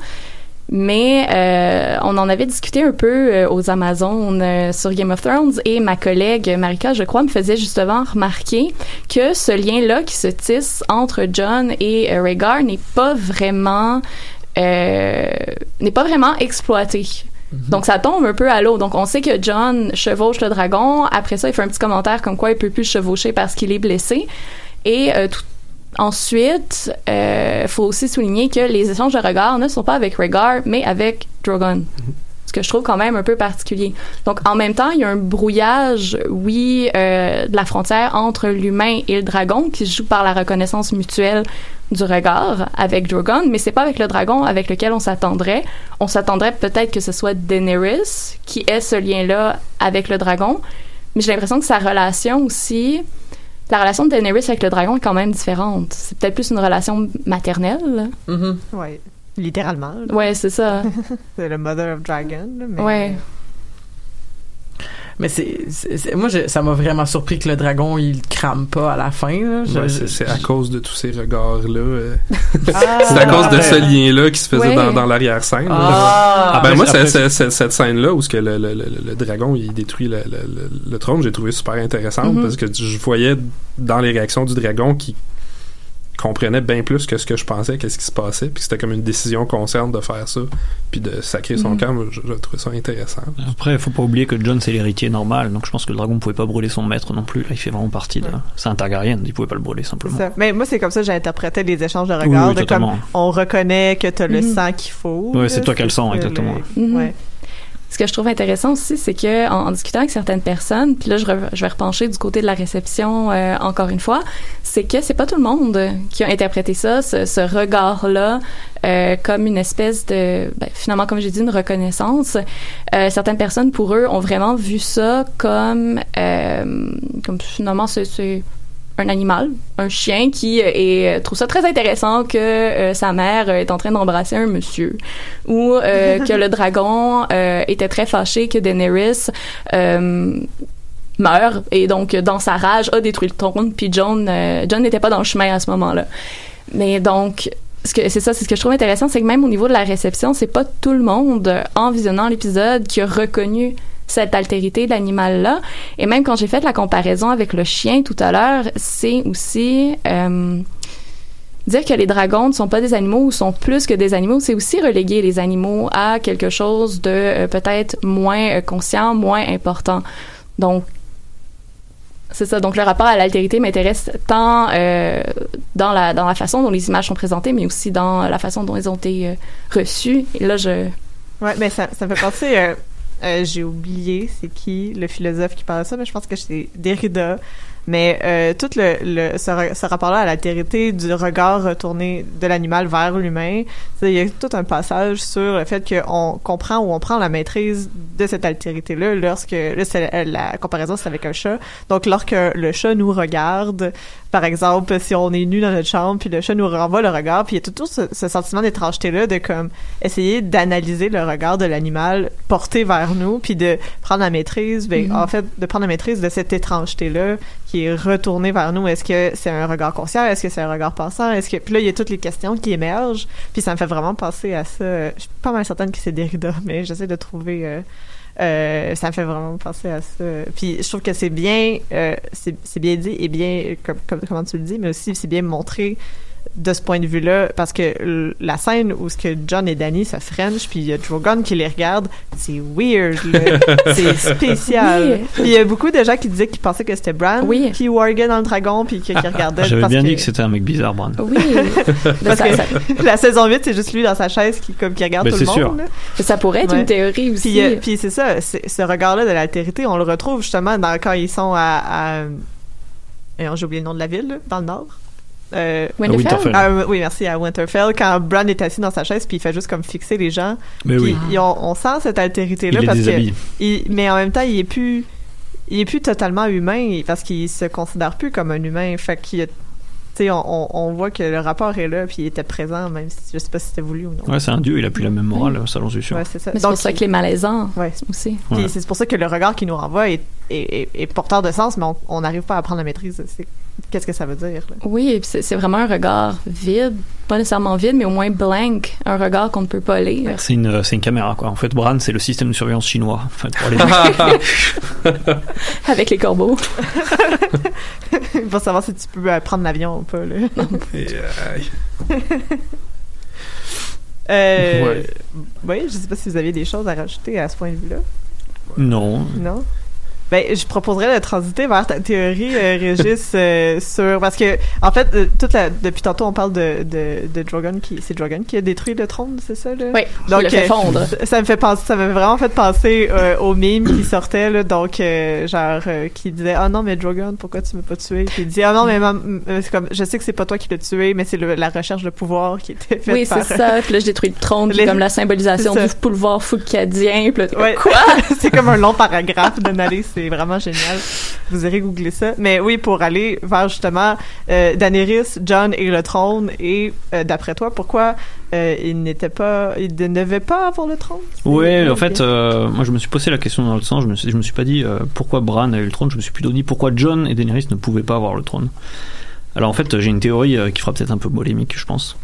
Mais euh, on en avait discuté un peu euh, aux Amazones euh, sur Game of Thrones et ma collègue Marika, je crois, me faisait justement remarquer que ce lien-là qui se tisse entre John et euh, Rhaegar n'est pas vraiment euh, n'est pas vraiment exploité. Donc ça tombe un peu à l'eau. Donc on sait que John chevauche le dragon. Après ça, il fait un petit commentaire comme quoi il peut plus chevaucher parce qu'il est blessé. Et euh, tout- ensuite, il faut aussi souligner que les échanges de regards ne sont pas avec Rhaegar, mais avec Drogon. Ce que je trouve quand même un peu particulier. Donc, en même temps, il y a un brouillage, oui, euh, de la frontière entre l'humain et le dragon qui se joue par la reconnaissance mutuelle du regard avec Drogon, mais c'est pas avec le dragon avec lequel on s'attendrait. On s'attendrait peut-être que ce soit Daenerys qui ait ce lien-là avec le dragon, mais j'ai l'impression que sa relation aussi, la relation de Daenerys avec le dragon est quand même différente. C'est peut-être plus une relation maternelle. Ouais, littéralement. là. Ouais, c'est ça. c'est le Mother of Dragon. là, mais- Ouais. Mais c'est, moi, je- ça m'a vraiment surpris que le dragon, il crame pas à la fin. Ouais, c'est à cause de tous ces regards-là. euh. Ah. c'est à cause de ce lien-là qui se faisait Ouais. dans, dans l'arrière-scène. là. Ah. ben moi, cette scène-là où ce que le, le- le- le dragon il détruit le, le- le- le trône, j'ai trouvé super intéressante Mhm. parce que je voyais dans les réactions du dragon qui comprenait bien plus que ce que je pensais, qu'est-ce qui se passait, puis c'était comme une décision consciente de faire ça, puis de sacrer son Mhm. camp. Je, je trouvais ça intéressant. Après, il faut pas oublier que John c'est l'héritier normal, donc je pense que le dragon pouvait pas brûler son maître non plus. Là, il fait vraiment partie de. C'est un Targaryen, il pouvait pas le brûler simplement. Ça. Mais moi, c'est comme ça que j'ai interprété les échanges de Oui, regards. oui, de comme on reconnaît que tu as le Mhm. sang qu'il faut. Là, c'est toi qui as le sang, exactement. Mhm. Ouais. Ce que je trouve intéressant aussi, c'est que en, discutant avec certaines personnes, puis là je, je vais repencher du côté de la réception euh, encore une fois, c'est que c'est pas tout le monde qui a interprété ça, ce, ce regard-là, euh, comme une espèce de, ben, finalement comme j'ai dit, une reconnaissance. Euh, certaines personnes pour eux ont vraiment vu ça comme, euh, comme finalement c'est un animal, un chien qui euh, est, trouve ça très intéressant que euh, sa mère euh, est en train d'embrasser un monsieur ou euh, que le dragon euh, était très fâché que Daenerys euh, meurt et donc dans sa rage a détruit le trône puis John euh, John n'était pas dans le chemin à ce moment-là. Mais donc ce c'est ça c'est ce que je trouve intéressant c'est que même au niveau de la réception c'est pas tout le monde euh, en visionnant l'épisode qui a reconnu cette altérité de l'animal là et même quand j'ai fait la comparaison avec le chien tout à l'heure c'est aussi euh, dire que les dragons ne sont pas des animaux ou sont plus que des animaux, c'est aussi reléguer les animaux à quelque chose de euh, peut-être moins euh, conscient, moins important. Donc, c'est ça. Donc, le rapport à l'altérité m'intéresse tant dans la dans la façon dont les images sont présentées, mais aussi dans la façon dont elles ont été reçues. Et là, je Ouais, mais ça, ça me fait penser. Euh, J'ai oublié c'est qui le philosophe qui parle ça, mais je pense que c'est Derrida. Mais euh, tout le, le ce, ra- ce rapport-là à l'altérité du regard retourné de l'animal vers l'humain, il y a tout un passage sur le fait qu'on comprend ou on prend la maîtrise de cette altérité-là lorsque là, c'est la, la comparaison c'est avec un chat. Donc lorsque le chat nous regarde, par exemple, si on est nu dans notre chambre, puis le chat nous renvoie le regard, puis il y a tout, ce, ce sentiment d'étrangeté-là de comme essayer d'analyser le regard de l'animal porté vers nous, puis de prendre la maîtrise, ben, Mhm. en fait, de prendre la maîtrise de cette étrangeté-là qui est retourné vers nous. Est-ce que c'est un regard conscient? Est-ce que c'est un regard passant? Est-ce que puis là il y a toutes les questions qui émergent. Puis ça me fait vraiment penser à ça. Je suis pas mal certaine que c'est Derrida, mais j'essaie de trouver. euh, euh, ça me fait vraiment penser à ça. Puis je trouve que c'est bien, euh, c'est bien dit et bien comme, comme comment tu le dis, mais aussi c'est bien montré de ce point de vue-là, parce que la scène où ce que John et Danny se French, puis il y a Drogon qui les regarde, c'est weird, là. c'est spécial. Oui. Puis il y a beaucoup de gens qui disaient qu'ils pensaient que c'était Bran, Oui. puis Wargan dans le dragon, puis qui, qui regardaient. J'avais bien que- dit que c'était un mec bizarre, Bran. Oui. Parce que la saison 8, c'est juste lui dans sa chaise qui, comme, qui regarde Ben, tout le c'est sûr. monde. là. ça pourrait être Ouais. une théorie aussi. Puis, euh, puis c'est ça, ce regard-là de l'altérité, on le retrouve justement dans, quand ils sont à... à j'ai oublié le nom de la ville, là, dans le nord. Euh, Winterfell? Winterfell. ah, oui, merci, à Winterfell, quand Bran est assis dans sa chaise, puis il fait juste comme fixer les gens. Mais oui, il- on, on sent cette altérité-là il les parce que... il- mais en même temps, il est plus... Il est plus totalement humain parce qu'il se considère plus comme un humain. Fait qu'il on, on, on voit que le rapport est là, puis il était présent, même si je sais pas si c'était voulu ou non. Ouais, c'est un dieu, il a plus la même morale, suis sûr. Ouais, c'est ça. Mais c'est pour ça que les malaisants Ouais. aussi. Puis Ouais. c'est pour ça que le regard qui nous renvoie est, est, est- est porteur de sens, mais on- n'arrive pas à prendre la maîtrise. c'est- Qu'est-ce que ça veut dire? là? Oui, c'est vraiment un regard vide, pas nécessairement vide, mais au moins blank, un regard qu'on ne peut pas lire. C'est une, c'est une caméra, quoi. En fait, Bran, c'est le système de surveillance chinois. Pour les- Avec les corbeaux. pour savoir si tu peux euh, prendre l'avion ou pas. Là. Euh, Ouais. Oui, je sais pas si vous aviez des choses à rajouter à ce point de vue-là. non. Non? Ben, je proposerais de transiter vers ta théorie, euh, Régis, euh, sur... Parce que, en fait, euh, toute la, depuis tantôt, on parle de, de, de Drogon qui... C'est Drogon qui a détruit le trône, c'est ça, là? Oui, Donc, le fait euh, fondre. Ça- me fait penser, ça m'a vraiment fait penser euh, au meme qui sortait là, donc euh, genre euh, qui disait ah non mais Drogon pourquoi tu m'as pas tué puis il dit ah non mais c'est comme je sais que c'est pas toi qui l'as tué mais c'est la recherche de pouvoir qui était faite Oui, c'est ça. Puis là, je détruis le trône, Les- comme la symbolisation du boulevard foucadien. Puis là, Ouais. quoi? c'est comme un long paragraphe d'analyse, c'est vraiment génial. Vous irez googler ça. Mais oui, pour aller vers justement euh, Daenerys, John et le trône, et euh, d'après toi, pourquoi euh, il n'était pas, il ne devait pas avoir le trône? Ouais, en fait, euh, moi je me suis posé la question dans l'autre sens. Je me suis, je me suis pas dit pourquoi Bran a eu le trône. Je me suis plutôt dit pourquoi John et Daenerys ne pouvaient pas avoir le trône. Alors en fait, j'ai une théorie qui fera peut-être un peu polémique, je pense.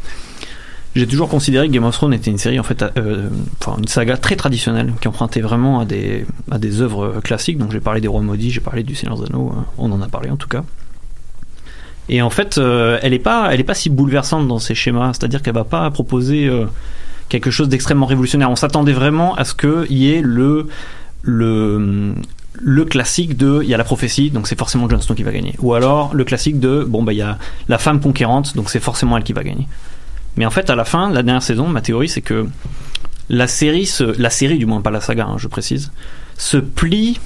J'ai toujours considéré que Game of Thrones était une série, en fait, euh, enfin, une saga très traditionnelle, qui empruntait vraiment à des, à des œuvres classiques. Donc j'ai parlé des Rois Maudits, j'ai parlé du Seigneur des euh, on en a parlé en tout cas. Et en fait, euh, elle est pas, elle est pas si bouleversante dans ses schémas. C'est-à-dire qu'elle va pas proposer euh, quelque chose d'extrêmement révolutionnaire. On s'attendait vraiment à ce qu'il y ait le, le, le classique de, il y a la prophétie, donc c'est forcément Jon Snow qui va gagner. Ou alors le classique de, bon bah il y a la femme conquérante, donc c'est forcément elle qui va gagner. Mais en fait, à la fin, la dernière saison, ma théorie, c'est que la série, la série du moins pas la saga, hein, je précise, se plie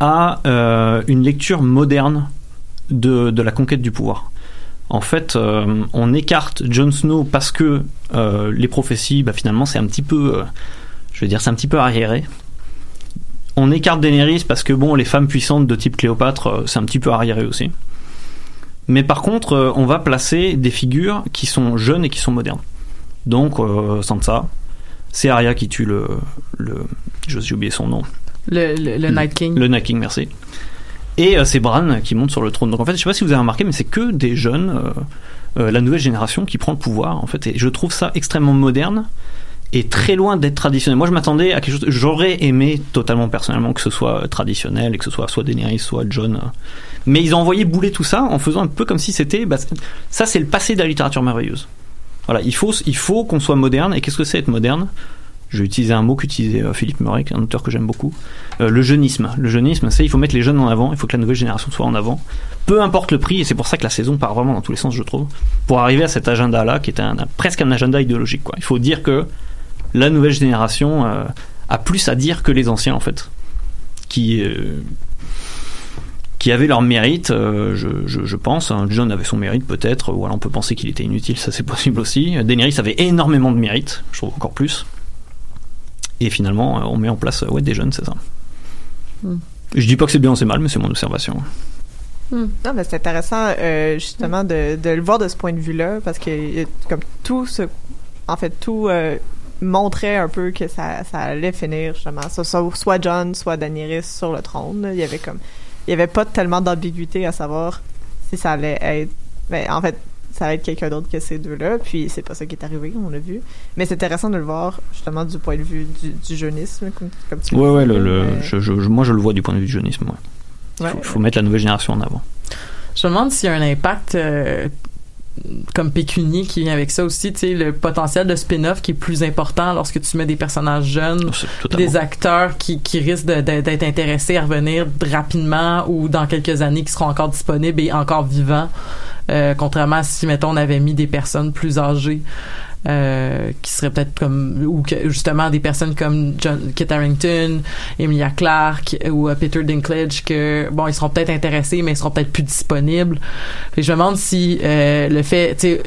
à euh, une lecture moderne de, la conquête du pouvoir. En fait, euh, on écarte Jon Snow parce que euh, les prophéties, bah, finalement, c'est un petit peu, je veux dire, c'est un petit peu arriéré. On écarte Daenerys parce que bon, les femmes puissantes de type Cléopâtre, c'est un petit peu arriéré aussi. Mais par contre, euh, on va placer des figures qui sont jeunes et qui sont modernes. Donc, euh, Sansa, c'est Arya qui tue le, le, j'ai oublié son nom, Le, le, le Night King. le Night King, merci. Et euh, c'est Bran qui monte sur le trône. Donc en fait, je sais pas si vous avez remarqué, mais c'est que des jeunes, euh, la nouvelle génération qui prend le pouvoir. En fait, et je trouve ça extrêmement moderne et très loin d'être traditionnel. Moi, je m'attendais à quelque chose. J'aurais aimé totalement personnellement que ce soit euh, traditionnel et que ce soit soit Daenerys, soit John. euh. Mais ils ont envoyé bouler tout ça en faisant un peu comme si c'était. Bah, ça, c'est le passé de la littérature merveilleuse. Voilà, il faut, il faut qu'on soit moderne. Et qu'est-ce que c'est être moderne? Je vais utiliser un mot qu'utilisait euh, Philippe Murray, est un auteur que j'aime beaucoup. Le jeunisme. Le jeunisme, c'est il faut mettre les jeunes en avant, il faut que la nouvelle génération soit en avant. Peu importe le prix, et c'est pour ça que la saison part vraiment dans tous les sens, je trouve, pour arriver à cet agenda-là, qui est un, presque un agenda idéologique. Il faut dire que la nouvelle génération euh, a plus à dire que les anciens, en fait, qui euh, qui avaient leur mérite, euh, je, je, je pense. hein. John avait son mérite peut-être, ou alors on peut penser qu'il était inutile, ça c'est possible aussi. Daenerys avait énormément de mérite, je trouve encore plus. Et finalement, euh, on met en place ouais, des jeunes, c'est ça. Hmm. Je dis pas que c'est bien ou c'est mal, mais c'est mon observation. Non, mais c'est intéressant euh, justement de, de le voir de ce point de vue-là parce que comme tout ce, en fait tout euh, montrait un peu que ça, ça allait finir justement, soit, John, soit Daenerys sur le trône. là. Il y avait comme il y avait pas tellement d'ambiguïté à savoir si ça allait être. Ben, en fait, ça allait être quelqu'un d'autre que ces deux-là. Puis c'est pas ça qui est arrivé, on l'a vu. Mais c'est intéressant de le voir justement du point de vue du, du jeunisme, comme, comme tu Ouais, ouais, le, le- mais- je, je- je- moi je le vois du point de vue du jeunisme. Ouais. Il Ouais. faut, faut mettre la nouvelle génération en avant. Je me demande s'il y a un impact euh, comme pécunier qui vient avec ça aussi, tu sais, le potentiel de spin-off qui est plus important lorsque tu mets des personnages jeunes, totalement. des acteurs qui, qui risquent d'être intéressés à revenir rapidement ou dans quelques années qui seront encore disponibles et encore vivants, euh, contrairement à si, mettons, on avait mis des personnes plus âgées. Euh, qui seraient peut-être comme ou justement des personnes comme John Kit Harington, Emilia Clarke ou euh, Peter Dinklage que bon ils seront peut-être intéressés mais ils seront peut-être plus disponibles. Que je me demande si euh, le fait tu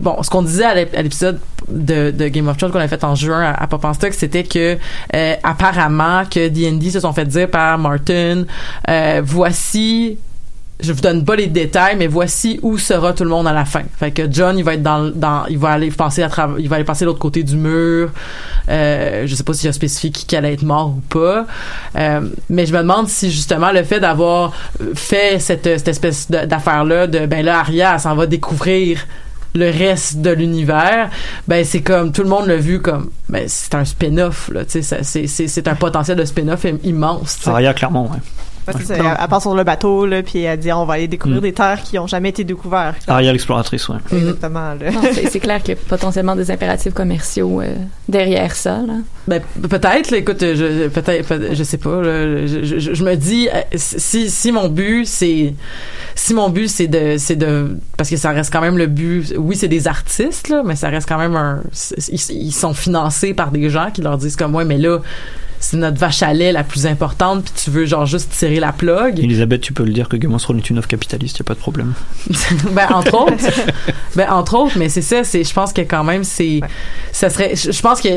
bon ce qu'on disait à l'ép- à l'épisode de, Game of Thrones qu'on a fait en juin à, à Pop en Stock c'était que apparemment que D&D se sont fait dire par Martin voici je vous donne pas les détails, mais voici où sera tout le monde à la fin. Fait que John, il va être dans, il va aller passer à travers, il va aller passer l'autre côté du mur. Euh, je sais pas s'il a spécifié qui qui allait être mort ou pas. Euh, mais je me demande si justement le fait d'avoir fait cette, cette espèce de- d'affaire-là, de ben là, Arya, elle s'en va découvrir le reste de l'univers, ben c'est comme tout le monde l'a vu comme ben c'est un spin-off là, tu sais c'est c'est un potentiel de spin-off im- immense. tu sais. Arya, clairement, ouais. Ouais, c'est ça. Elle, elle part sur le bateau, là, puis elle dit on va aller découvrir Mm. des terres qui ont jamais été découvertes. Arya l'exploratrice, ouais. Exactement. Non, c'est c'est clair qu'il y a potentiellement des impératifs commerciaux euh, derrière ça. Là. Ben, peut-être, écoute, je, peut-être, peut- je sais pas, là, je, je- je me dis, euh, si, si mon but, c'est, si mon but, c'est de, c'est de, parce que ça reste quand même le but, oui, c'est des artistes, là, mais ça reste quand même un, ils, ils sont financés par des gens qui leur disent comme, ouais, mais là, c'est notre vache à lait la plus importante, puis tu veux, genre, juste tirer la plug. Elisabeth, tu peux le dire que Game of Thrones est une offre capitaliste, y a pas de problème. ben entre autres ben entre autres mais c'est ça c'est je pense que quand même c'est ça serait je pense que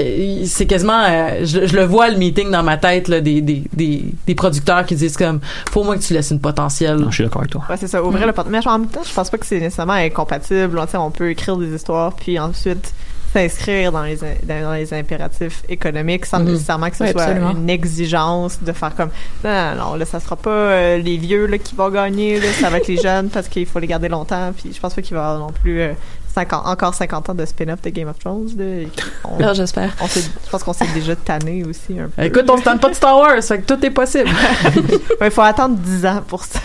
c'est quasiment euh, je, je le vois le meeting dans ma tête là, des, des, des, des producteurs qui disent comme faut au moins que tu laisses une potentiel Non, je suis d'accord avec toi. Ouais, c'est ça, ouvrir le porte. Mais en même temps, je pense pas que c'est nécessairement incompatible. On peut écrire des histoires, puis ensuite s'inscrire dans les, dans les impératifs économiques sans Mhm. nécessairement que ce soit absolument. une exigence de faire comme non, non, non, là, ça sera pas euh, les vieux là, qui vont gagner, là, ça va être les jeunes parce qu'il faut les garder longtemps. Puis je pense pas qu'il va y avoir non plus euh, 50 encore 50 ans de spin-off de Game of Thrones. Là, Alors, j'espère. on s'est- je pense qu'on s'est déjà tanné aussi un peu. écoute on se tente pas de Star Wars fait que tout est possible Il faut attendre 10 ans pour ça.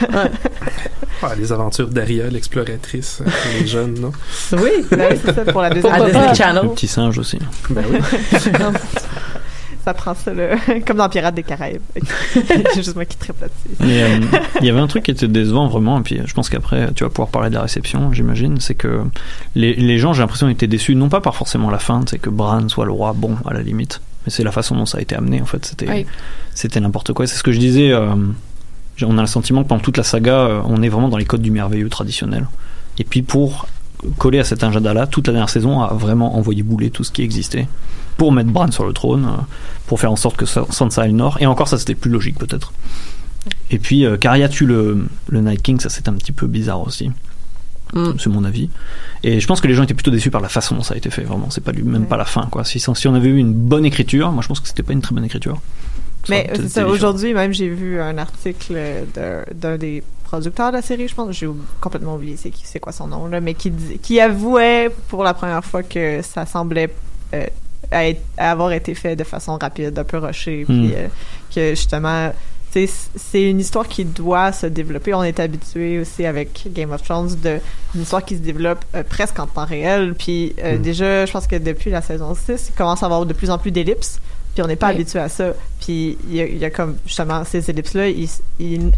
Ah, les aventures d'Aria, l'exploratrice, euh, les jeunes, non? oui Ouais, c'est ça pour la deuxième? Channel Le petit singe aussi. Ben oui. Ça prend ça, là, comme dans Pirates des Caraïbes. C'est juste moi qui triple là-dessus. Mais euh, il y avait un truc qui était décevant vraiment, et puis je pense qu'après tu vas pouvoir parler de la réception, j'imagine, c'est que les, les gens, j'ai l'impression, étaient déçus, non pas par forcément la fin, c'est que Bran soit le roi, bon, à la limite, mais c'est la façon dont ça a été amené, en fait, c'était Oui. c'était n'importe quoi. C'est ce que je disais, euh, j'ai- on a le sentiment que pendant toute la saga, euh, on est vraiment dans les codes du merveilleux traditionnel. Et puis pour coller à cet agenda-là, toute la dernière saison a vraiment envoyé bouler tout ce qui existait pour mettre Bran sur le trône, euh, pour faire en sorte que Sa- Sansa ait le nord. Et encore, ça c'était plus logique peut-être. Et puis, euh, qu'Arya tue le, le Night King, ça c'est un petit peu bizarre aussi. Mm. C'est mon avis. Et je pense que les gens étaient plutôt déçus par la façon dont ça a été fait, vraiment. C'est pas même Ouais. pas la fin, quoi. Si, si on avait eu une bonne écriture, moi je pense que c'était pas une très bonne écriture. Ça Mais c'est ça, aujourd'hui, même, j'ai vu un article d'un- des producteurs de la série, je pense, j'ai complètement oublié c'est quoi son nom, là, mais qui, qui avouait pour la première fois que ça semblait euh, à être- à avoir été fait de façon rapide, un peu rushé, puis Mm. euh, que justement, tu sais, c'est une histoire qui doit se développer. On est habitué aussi avec Game of Thrones de une histoire qui se développe euh, presque en temps réel. Puis euh, Mm. déjà, je pense que depuis la saison 6, il commence à avoir de plus en plus d'ellipses. Puis on n'est pas Oui. habitué à ça. Puis il y, a- il y a comme justement ces ellipses-là,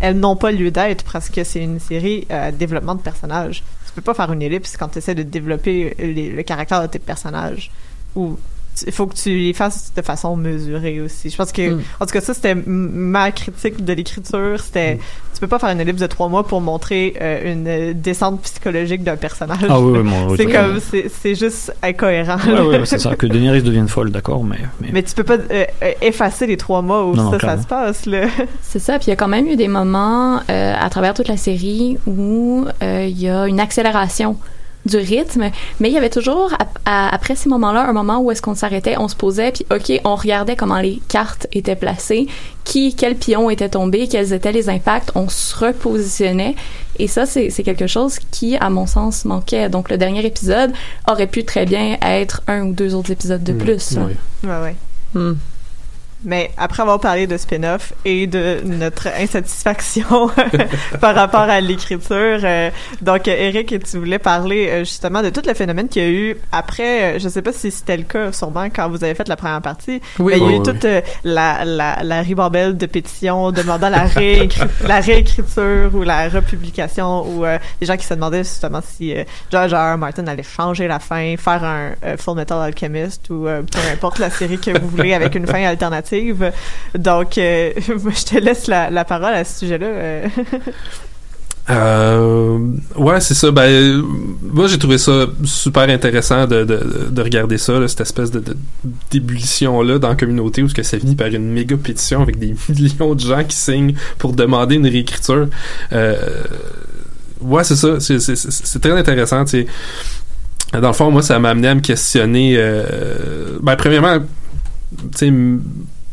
elles n'ont pas lieu d'être parce que c'est une série à développement de personnages. Tu peux pas faire une ellipse quand tu essaies de développer les- le caractère de tes personnages. Ou il faut que tu les fasses de façon mesurée aussi. Je pense que, Mm. en tout cas, ça, c'était m- ma critique de l'écriture. C'était, tu peux pas faire une ellipse de trois mois pour montrer euh, une descente psychologique d'un personnage. Ah oui, oui, moi, oui, c'est comme, c'est, c'est juste incohérent. Ouais, ouais, ouais, c'est ça, que Daenerys devienne folle, d'accord, mais, mais, Mais tu peux pas euh, euh, effacer les trois mois où Non, non, ça, ça se passe, là. C'est ça. Puis il y a quand même eu des moments euh, à travers toute la série où euh, il y a une accélération du rythme, mais il y avait toujours à- après ces moments-là un moment où est-ce qu'on s'arrêtait, on se posait, puis ok, on regardait comment les cartes étaient placées, qui, quel pion était tombé, quels étaient les impacts, on se repositionnait, et ça c'est quelque chose qui, à mon sens, manquait. Donc le dernier épisode aurait pu très bien être un ou deux autres épisodes de Mm, plus. oui. Ouais, ouais. Hmm. Mais après avoir parlé de spin-off et de notre insatisfaction par rapport à l'écriture, euh, donc Eric, tu voulais parler euh, justement de tout le phénomène qu'il y a eu après, euh, je sais pas si c'était le cas sûrement quand vous avez fait la première partie, Oui, mais il y a eu oui. toute euh, la, la, la ribambelle de pétitions demandant la, réécri- la réécriture ou la republication ou euh, des gens qui se demandaient justement si euh, George R. R. Martin allait changer la fin, faire un Full Metal Alchemist ou euh, peu importe la série que vous voulez avec une fin alternative. Donc, euh, je te laisse la, parole à ce sujet-là. euh. Euh, ouais, c'est ça. Ben, moi, j'ai trouvé ça super intéressant de, de, de regarder ça, là, cette espèce de, de- d'ébullition-là dans la communauté où ce que ça finit par une méga pétition avec des millions de gens qui signent pour demander une réécriture. Ouais, c'est ça. C'est, c'est, très intéressant. tu sais. Dans le fond, moi, ça m'a amené à me questionner. Ben, premièrement, tu sais,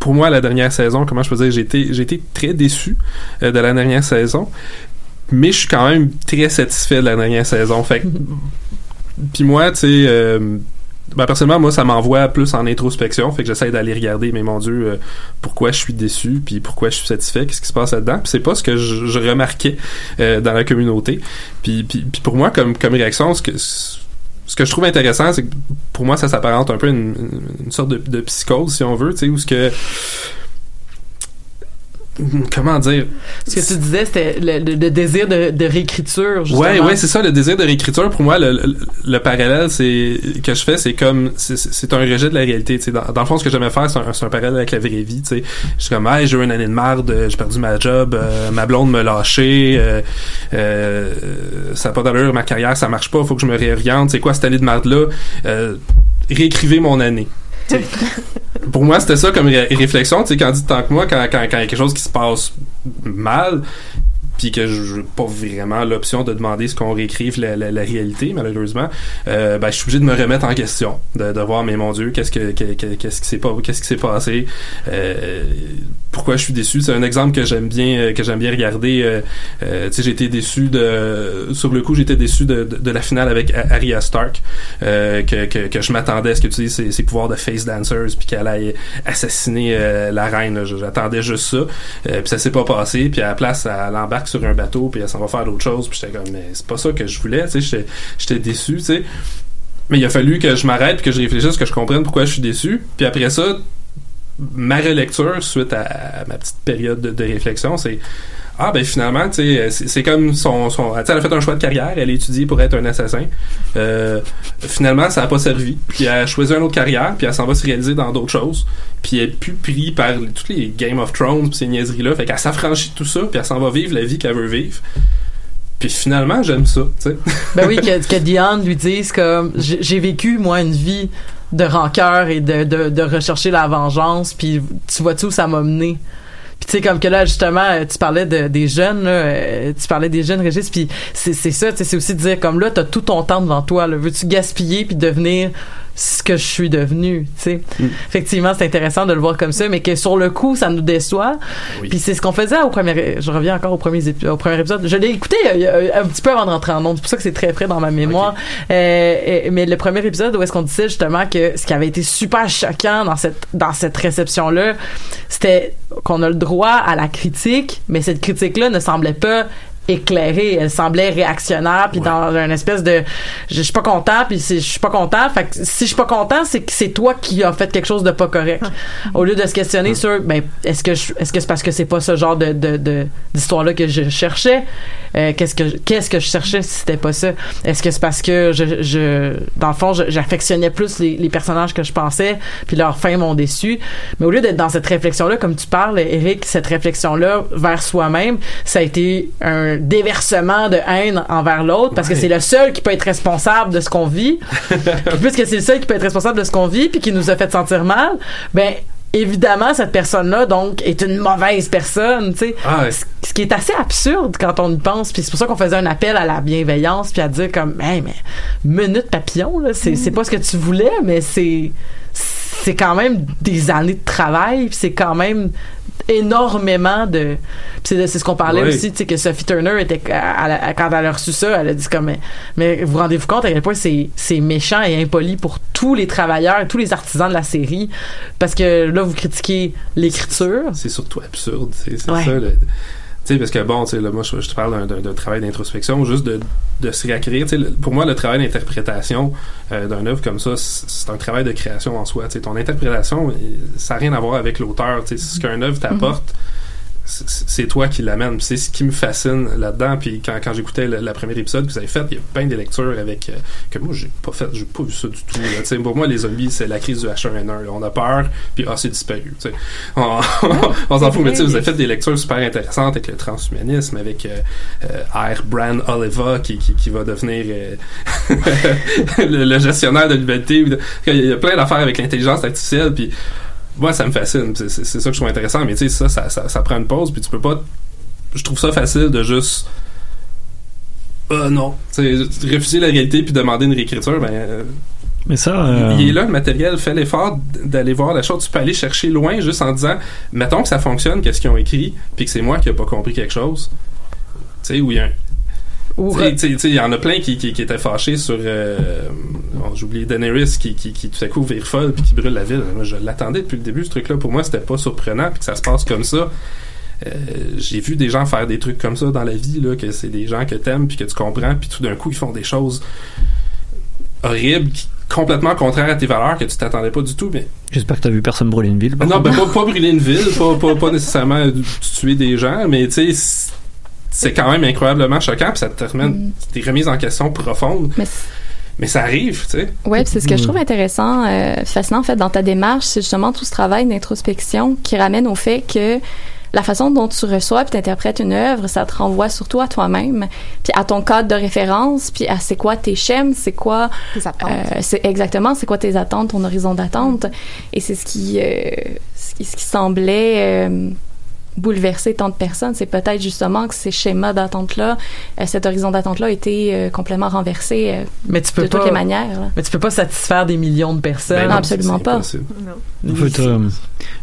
pour moi, la dernière saison, comment je peux dire, j'ai été, j'ai été très déçu euh, de la dernière saison mais je suis quand même très satisfait de la dernière saison. Fait puis moi, tu sais, euh, ben personnellement, moi, ça m'envoie plus en introspection. Fait que j'essaie d'aller regarder, mais mon Dieu, euh, pourquoi je suis déçu, puis pourquoi je suis satisfait, qu'est-ce qui se passe là-dedans? Puis c'est pas ce que je, je remarquais dans la communauté. Puis, puis, puis pour moi, comme, comme réaction, ce que ce que je trouve intéressant, c'est que pour moi, ça s'apparente un peu à une, sorte de, de psychose, si on veut, tu sais, où ce que comment dire? Ce que tu disais, c'était le, le- le désir de, de réécriture, justement. Ouais, ouais, c'est ça, le désir de réécriture. Pour moi, le, le, le parallèle c'est que je fais, c'est comme, c'est- un rejet de la réalité. tu sais. Dans, dans le fond, ce que j'aimais faire, c'est un, parallèle avec la vraie vie. tu sais. Je suis comme, hey, j'ai eu une année de marde, j'ai perdu ma job, euh, ma blonde me lâché, euh, euh, ça n'a pas d'allure, ma carrière, ça marche pas, faut que je me réoriente. C'est quoi cette année de marde-là? Euh, réécrivez mon année. Pour moi, c'était ça comme ré- réflexion. Tu sais, quand dit tant que moi, quand, quand, quand il y a quelque chose qui se passe mal, puis que je pas vraiment l'option de demander ce qu'on réécrive la, la, la réalité, malheureusement, euh, ben, je suis obligé de me remettre en question, de, de voir, mais mon Dieu, qu'est-ce que, que- que- qu'est-ce qui s'est pas, qu'est-ce qui s'est passé, euh, pourquoi je suis déçu. C'est un exemple que j'aime bien, euh, que j'aime bien regarder. Euh, euh, tu sais, été déçu de, sur le coup, j'étais déçu de, de, de la finale avec Arya Stark, euh, que, que, que je m'attendais à ce que tu ses, ses pouvoirs de face dancers, puis qu'elle aille assassiner euh, la reine. J'attendais juste ça, euh, puis ça s'est pas passé. Puis à la place, elle embarque sur un bateau, puis elle s'en va faire d'autres choses. Puis j'étais comme, mais c'est pas ça que je voulais. Tu sais, j'étais- j'étais déçu. Tu sais. Mais il a fallu que je m'arrête que je réfléchisse, que je comprenne pourquoi je suis déçu. Puis après ça, ma relecture suite à, ma petite période de, de réflexion, c'est ah ben finalement, tu sais, c'est comme son, elle a fait un choix de carrière, elle a étudié pour être un assassin. Euh, finalement, ça a pas servi. Puis elle a choisi une autre carrière, puis elle s'en va se réaliser dans d'autres choses. Puis elle est plus pris par toutes les Game of Thrones, puis ces niaiseries là, fait qu'elle s'affranchit de tout ça, puis elle s'en va vivre la vie qu'elle veut vivre. Puis finalement, j'aime ça, tu sais. Ben oui, que, que Diane lui dise comme j'ai vécu moi une vie de rancœur et de, de, de rechercher la vengeance, puis tu vois-tu où ça m'a mené? Puis tu sais comme que là justement euh, tu parlais de, des jeunes là, euh, tu parlais des jeunes Régis puis c'est c'est ça c'est aussi de dire comme là t'as tout ton temps devant toi là veux-tu gaspiller puis devenir ce que je suis devenu tu sais. Effectivement c'est intéressant de le voir comme ça mais que sur le coup ça nous déçoit. Oui. puis c'est ce qu'on faisait au premier je reviens encore au premier épi- au premier épisode. Je l'ai écouté euh, un petit peu avant de rentrer en ondes c'est pour ça que c'est très frais dans ma mémoire. Euh, euh, mais le premier épisode où est-ce qu'on disait justement que ce qui avait été super choquant dans cette dans cette réception là c'était qu'on a le droit à la critique mais cette critique là ne semblait pas éclairée elle semblait réactionnaire puis Ouais. dans une espèce de je suis pas content puis je suis pas content. Fait que si je suis pas content c'est que c'est toi qui as fait quelque chose de pas correct. Au lieu de se questionner sur ben est-ce que je- est-ce que c'est parce que c'est pas ce genre de de de- d'histoire là que je cherchais? Euh, qu'est-ce que qu'est-ce que je cherchais si c'était pas ça? Est-ce que c'est parce que je, je dans le fond j'affectionnais plus les, les personnages que je pensais puis leurs fins m'ont déçu? Mais au lieu d'être dans cette réflexion là comme tu parles Eric cette réflexion là vers soi-même ça a été un déversement de haine envers l'autre parce que c'est le seul qui peut être responsable de ce qu'on vit puis puisque c'est le seul qui peut être responsable de ce qu'on vit puis qui nous a fait sentir mal ben évidemment cette personne-là donc est une mauvaise personne, tu sais. Ah ouais. Ce- Ce qui est assez absurde quand on y pense, puis c'est pour ça qu'on faisait un appel à la bienveillance puis à dire comme, hey, mais minute papillon là, c'est c'est pas ce que tu voulais, mais c'est c'est quand même des années de travail, puis c'est quand même énormément de c'est c'est ce qu'on parlait Oui. aussi tu sais que Sophie Turner était elle quand elle a reçu ça elle a dit comme mais, mais vous rendez-vous compte à quel point c'est c'est méchant et impoli pour tous les travailleurs tous les artisans de la série? Parce que là vous critiquez l'écriture c'est surtout absurde. C'est Ouais. ça. le- sais, parce que bon, tu sais, moi, je, te parle d'un- travail d'introspection, juste de, de se réacquérir. Pour moi, le travail d'interprétation euh, d'un œuvre comme ça, c'est un travail de création en soi. Tu ton interprétation, euh, ça n'a rien à voir avec l'auteur. Tu ce qu'un œuvre t'apporte, c'est- c'est toi qui l'amène. C'est ce qui me fascine là-dedans. Puis quand, quand j'écoutais le, la première épisode que vous avez fait, il y a plein de lectures avec euh, que moi j'ai pas fait, j'ai pas vu ça du tout. là. Pour moi, les zombies, c'est la crise du H1N1. là. On a peur, puis ah, c'est disparu. tu sais. On, on s'en fout, mais tu sais, vous avez fait des lectures super intéressantes avec le transhumanisme, avec euh, euh, R. Bran Oliva qui, qui, qui va devenir euh, le, le gestionnaire de l'humanité. Il y a plein d'affaires avec l'intelligence artificielle, puis moi, ça me fascine. C'est ça que je trouve intéressant. Mais tu sais, ça, ça, ça, ça prend une pause. Puis tu peux pas. Je trouve ça facile de juste. Euh, non. Tu sais, refuser la réalité puis demander une réécriture, ben. euh, Mais ça, euh, il est là, le matériel, fais l'effort d'aller voir la chose. Tu peux aller chercher loin juste en disant, mettons que ça fonctionne, qu'est-ce qu'ils ont écrit, puis que c'est moi qui n'ai pas compris quelque chose. Tu sais, où il y a un. Il y en a plein qui, qui, qui étaient fâchés sur. Euh, bon, J'ai oublié Daenerys qui, qui, qui tout à coup vire folle puis qui brûle la ville. Moi, je l'attendais depuis le début, ce truc-là. Pour moi, c'était pas surprenant puis que ça se passe comme ça. Euh, J'ai vu des gens faire des trucs comme ça dans la vie, là, que c'est des gens que t'aimes puis que tu comprends, puis tout d'un coup, ils font des choses horribles, qui, complètement contraires à tes valeurs, que tu t'attendais pas du tout. Mais j'espère que t'as vu personne brûler une ville. non, ben, pas, pas brûler une ville, pas, pas, pas nécessairement tuer des gens, mais tu sais, c'est- quand même incroyablement choquant, puis ça te remet des remises en question profondes. Mais ça arrive, tu sais. Ouais, puis c'est ce que je Mm. trouve intéressant, euh, fascinant en fait dans ta démarche, c'est justement tout ce travail d'introspection qui ramène au fait que la façon dont tu reçois puis t'interprètes une œuvre, ça te renvoie surtout à toi-même, puis à ton cadre de référence, puis à c'est quoi tes schèmes, c'est quoi Tes attentes. euh, c'est exactement c'est quoi tes attentes, ton horizon d'attente, et c'est ce qui euh, ce qui, ce qui semblait bouleverser tant de personnes, c'est peut-être justement que ces schémas d'attente-là, euh, cet horizon d'attente-là a été euh, complètement renversé euh, mais tu peux de pas toutes les manières. là. mais tu peux pas satisfaire des millions de personnes Ben non, absolument pas. En fait, euh,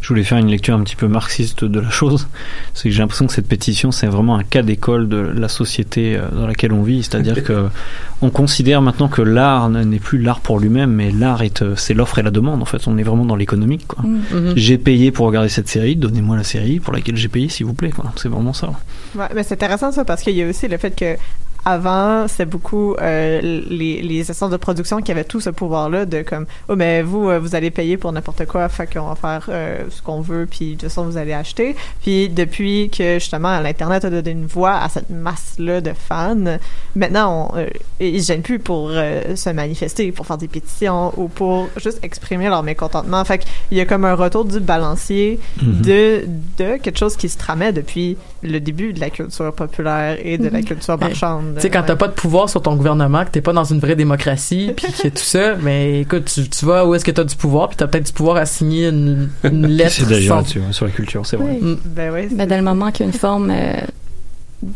je voulais faire une lecture un petit peu marxiste de la chose. C'est que j'ai l'impression que cette pétition, c'est vraiment un cas d'école de la société euh, dans laquelle on vit. C'est-à-dire que on considère maintenant que l'art n'est plus l'art pour lui-même, mais l'art est, euh, c'est l'offre et la demande. En fait, on est vraiment dans l'économique. Quoi. Mm. Mhm. J'ai payé pour regarder cette série, donnez-moi la série pour laquelle j'ai payé, s'il vous plaît. Quoi. C'est vraiment ça. Ouais, mais c'est intéressant ça parce qu'il y a aussi le fait que avant c'est beaucoup euh, les les essences de production qui avaient tout ce pouvoir là de comme oh mais vous euh, vous allez payer pour n'importe quoi fait qu'on va faire euh, ce qu'on veut puis de toute façon vous allez acheter puis depuis que justement l'internet a donné une voix à cette masse là de fans maintenant on, euh, ils se gênent plus pour euh, se manifester pour faire des pétitions ou pour juste exprimer leur mécontentement fait qu'il y a comme un retour du balancier Mhm. de, de quelque chose qui se tramait depuis le début de la culture populaire et de la culture Ben, marchande. Tu sais, quand t'as pas de pouvoir sur ton gouvernement, que t'es pas dans une vraie démocratie, puis que tout ça, mais écoute, tu, tu vas où est-ce que t'as du pouvoir, puis t'as peut-être du pouvoir à signer une, une lettre. C'est d'ailleurs sans- là-dessus, ouais, sur la culture, c'est vrai. Oui. Mm. Ben ouais, Ben, dans le moment qu'il y a une forme euh,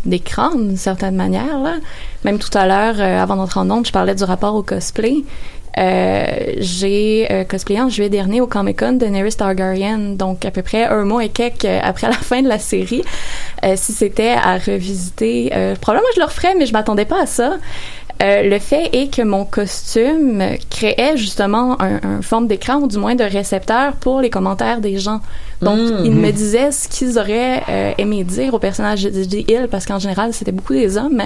d'écran, d'une certaine manière. Là. Même tout à l'heure, euh, avant d'entrer en onde, je parlais du rapport au cosplay. Euh, j'ai euh, cosplayé en juillet dernier au Comic Con de Daenerys Targaryen, donc à peu près un mois et quelques euh, après la fin de la série. Si c'était à revisiter, probablement je le referais, mais je m'attendais pas à ça. Euh, le fait est que mon costume créait justement un, un forme d'écran ou du moins de récepteur pour les commentaires des gens. Donc, Mhm. ils me disaient ce qu'ils auraient euh, aimé dire au personnage de DJ Hill parce qu'en général, c'était beaucoup des hommes.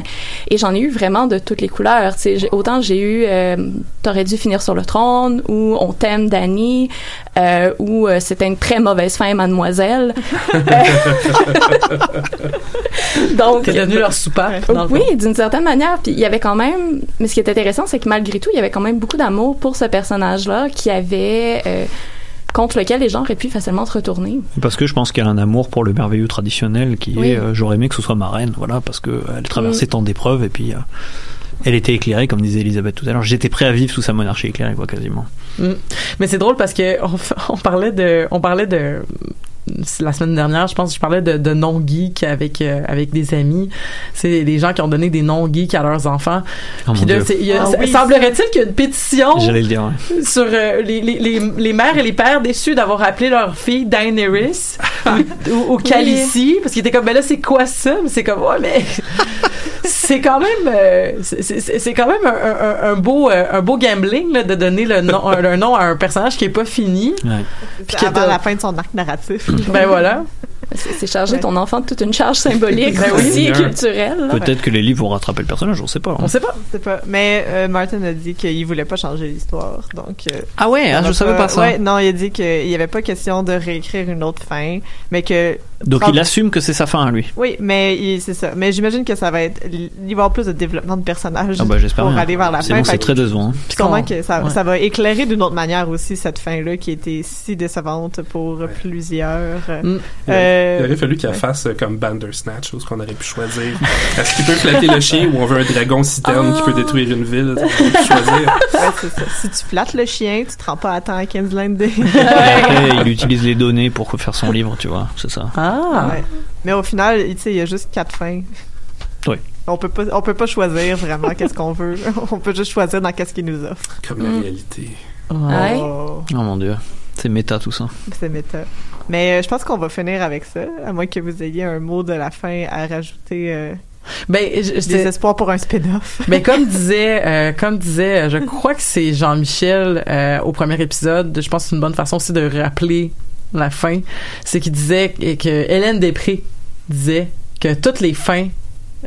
Et j'en ai eu vraiment de toutes les couleurs. Autant j'ai eu euh, T'aurais dû finir sur le trône ou On t'aime, Danny euh, ou euh, C'était une très mauvaise fin, mademoiselle. Donc, T'es devenu leur soupape. dans oui, d'une certaine manière. Puis il y avait quand même. Mais ce qui est intéressant, c'est que malgré tout, il y avait quand même beaucoup d'amour pour ce personnage-là qui avait. Contre lequel les gens auraient pu facilement se retourner. Parce que je pense qu'il y a un amour pour le merveilleux traditionnel qui Oui. est euh, j'aurais aimé que ce soit ma reine, voilà, parce que euh, elle traversait tant d'épreuves et puis euh, elle était éclairée, comme disait Elisabeth tout à l'heure. J'étais prêt à vivre sous sa monarchie éclairée, quoi, quasiment. Mm. Mais c'est drôle parce que on, on parlait de, on parlait de la semaine dernière, je pense que je parlais de, de non geeks avec euh, avec des amis. C'est des gens qui ont donné des noms geeks à leurs enfants. Oh Puis mon là, il y a- Ah oui, semblerait-il qu'il y a une pétition J'allais le dire, ouais. sur euh, les, les, les, les mères et les pères déçus d'avoir appelé leur fille Daenerys ou, ou, ou Khaleesi parce qu'ils étaient comme ben là c'est quoi ça? Mais c'est comme ouais mais c'est quand même euh, c'est- quand même un, un, un beau un beau gambling là, de donner le nom un, un nom à un personnage qui est pas fini Ouais. C'est que avant t'as- la fin de son arc narratif. Ben voilà C'est c'est charger Ouais. ton enfant de toute une charge symbolique Ben oui. aussi et Ouais. culturelle. Peut-être que les livres vont rattraper le personnage, on sait pas. hein. on sait pas Je sais pas. Mais euh, Martin a dit qu'il voulait pas changer l'histoire. Donc. euh, Ah ouais, on je a savais pas ça. Ouais, non, il a dit qu'il y avait pas question de réécrire une autre fin, mais que. Donc il assume que c'est sa fin à lui. Oui, mais c'est ça. Mais j'imagine que ça va être. Il va y avoir plus de développement de personnages Ah j'espère pour bien. aller vers la Sinon fin. c'est Fait très décevant. hein. Puis sûrement que ça, Ouais. ça va éclairer d'une autre manière aussi cette fin-là qui était si décevante pour plusieurs. Mm. Euh, Il aurait fallu qu'il ouais. fasse euh, comme Bandersnatch, ce qu'on aurait pu choisir. Est-ce qu'il peut flatter le chien ou on veut un dragon citerne qui peut détruire une ville? On choisir. ouais, c'est ça. Si tu flattes le chien, tu te rends pas à temps à King's Landing. Et après, il utilise les données pour faire son livre, tu vois, c'est ça. ah Ouais. Mais au final, tu sais, il y a juste quatre fins. Oui. On peut pas, on peut pas choisir vraiment qu'est-ce qu'on veut. On peut juste choisir dans qu'est-ce qu'il nous offre. Comme la Mm. réalité. Ouais. Oh, Oh mon dieu, c'est méta tout ça. c'est méta. Mais euh, je pense qu'on va finir avec ça, à moins que vous ayez un mot de la fin à rajouter. Euh, ben je- des c'est- espoirs pour un spin-off. Ben comme disait, euh, comme disait, euh, je crois que c'est Jean-Michel euh, au premier épisode. Je pense que c'est une bonne façon aussi de rappeler la fin. C'est qu'il disait que que Hélène Després disait que toutes les fins,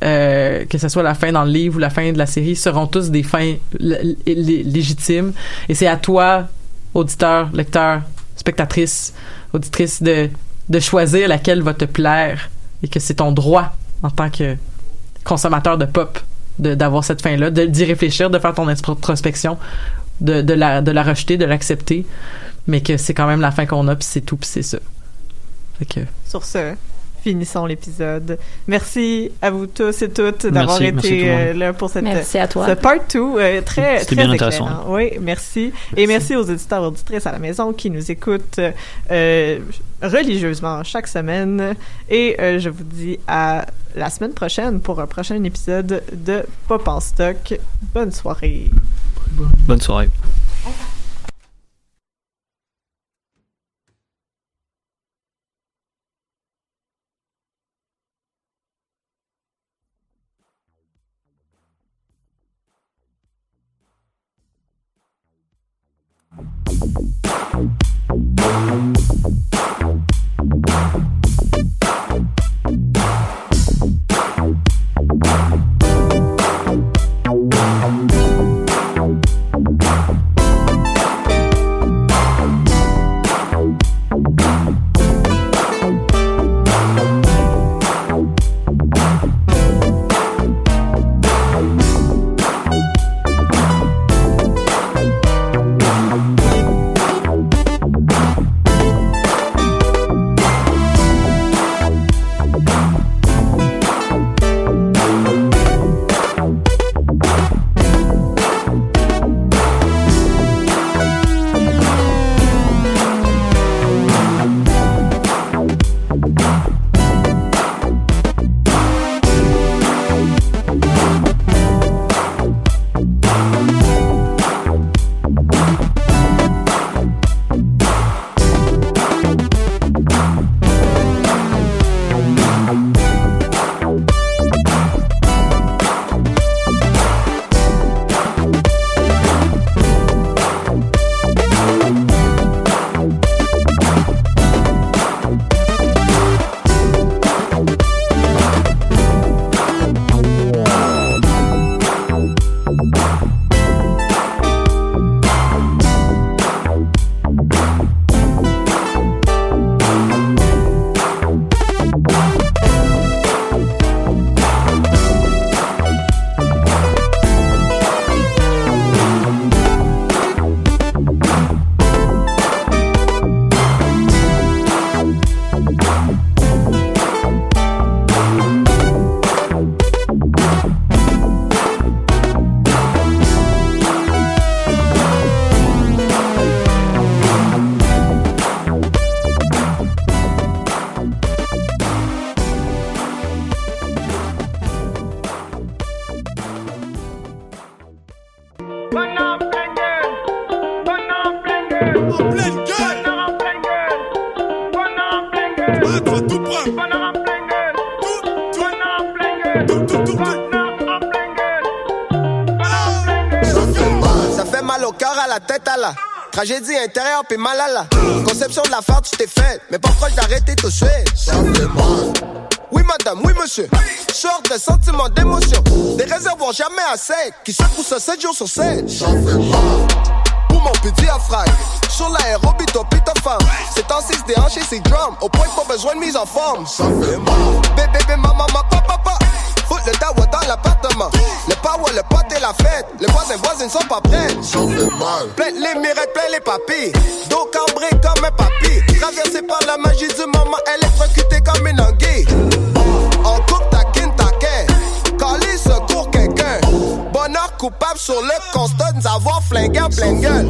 euh, que ce soit la fin dans le livre ou la fin de la série, seront tous des fins légitimes. Et c'est à toi, auditeur, lecteur, spectatrice, auditrice, de de choisir laquelle va te plaire et que c'est ton droit en tant que consommateur de pop d'avoir cette fin-là, d'y réfléchir, de faire ton introspection, de, de, la, de la rejeter, de l'accepter, mais que c'est quand même la fin qu'on a, puis c'est tout, puis c'est ça. Fait. Sur ce, finissons l'épisode. Merci à vous tous et toutes d'avoir merci été euh, là pour cette Merci à toi. ce part 2 très C'était très bien éclairant. intéressant. Oui, merci. Et merci aux éditeurs et auditrices à la maison qui nous écoutent euh, religieusement chaque semaine. Et euh, je vous dis à la semaine prochaine pour un prochain épisode de Pop en stock. Bonne soirée. Bonne soirée. La tragédie intérieure, puis mal à la conception de la tu t'es fait, mais pas proche d'arrêter tout suite. Oui, madame, oui, monsieur. Sort des sentiments d'émotion, des réservoirs jamais assez, qui secouent ça 7 jours sur 7. Ça fait mal. Pour mon petit diaphragme, sur l'aérobie, top femme. C'est en 6 déhanché, c'est drum, au point pas besoin de mise en forme. Bébé, bébé, maman, papa, papa. Fout le dawa dans l'appartement. Le power, le pote et la fête. Les voisins, voisines sont pas prêts. Mal. Plein les mirettes, plein les papilles. Dos cambré comme un papy. Traversé par la magie du moment, électrocuté comme une anguille. On coupe ta kin, ta Calé secours quelqu'un. Bonheur coupable sur le constat nous avoir flingué en gueule.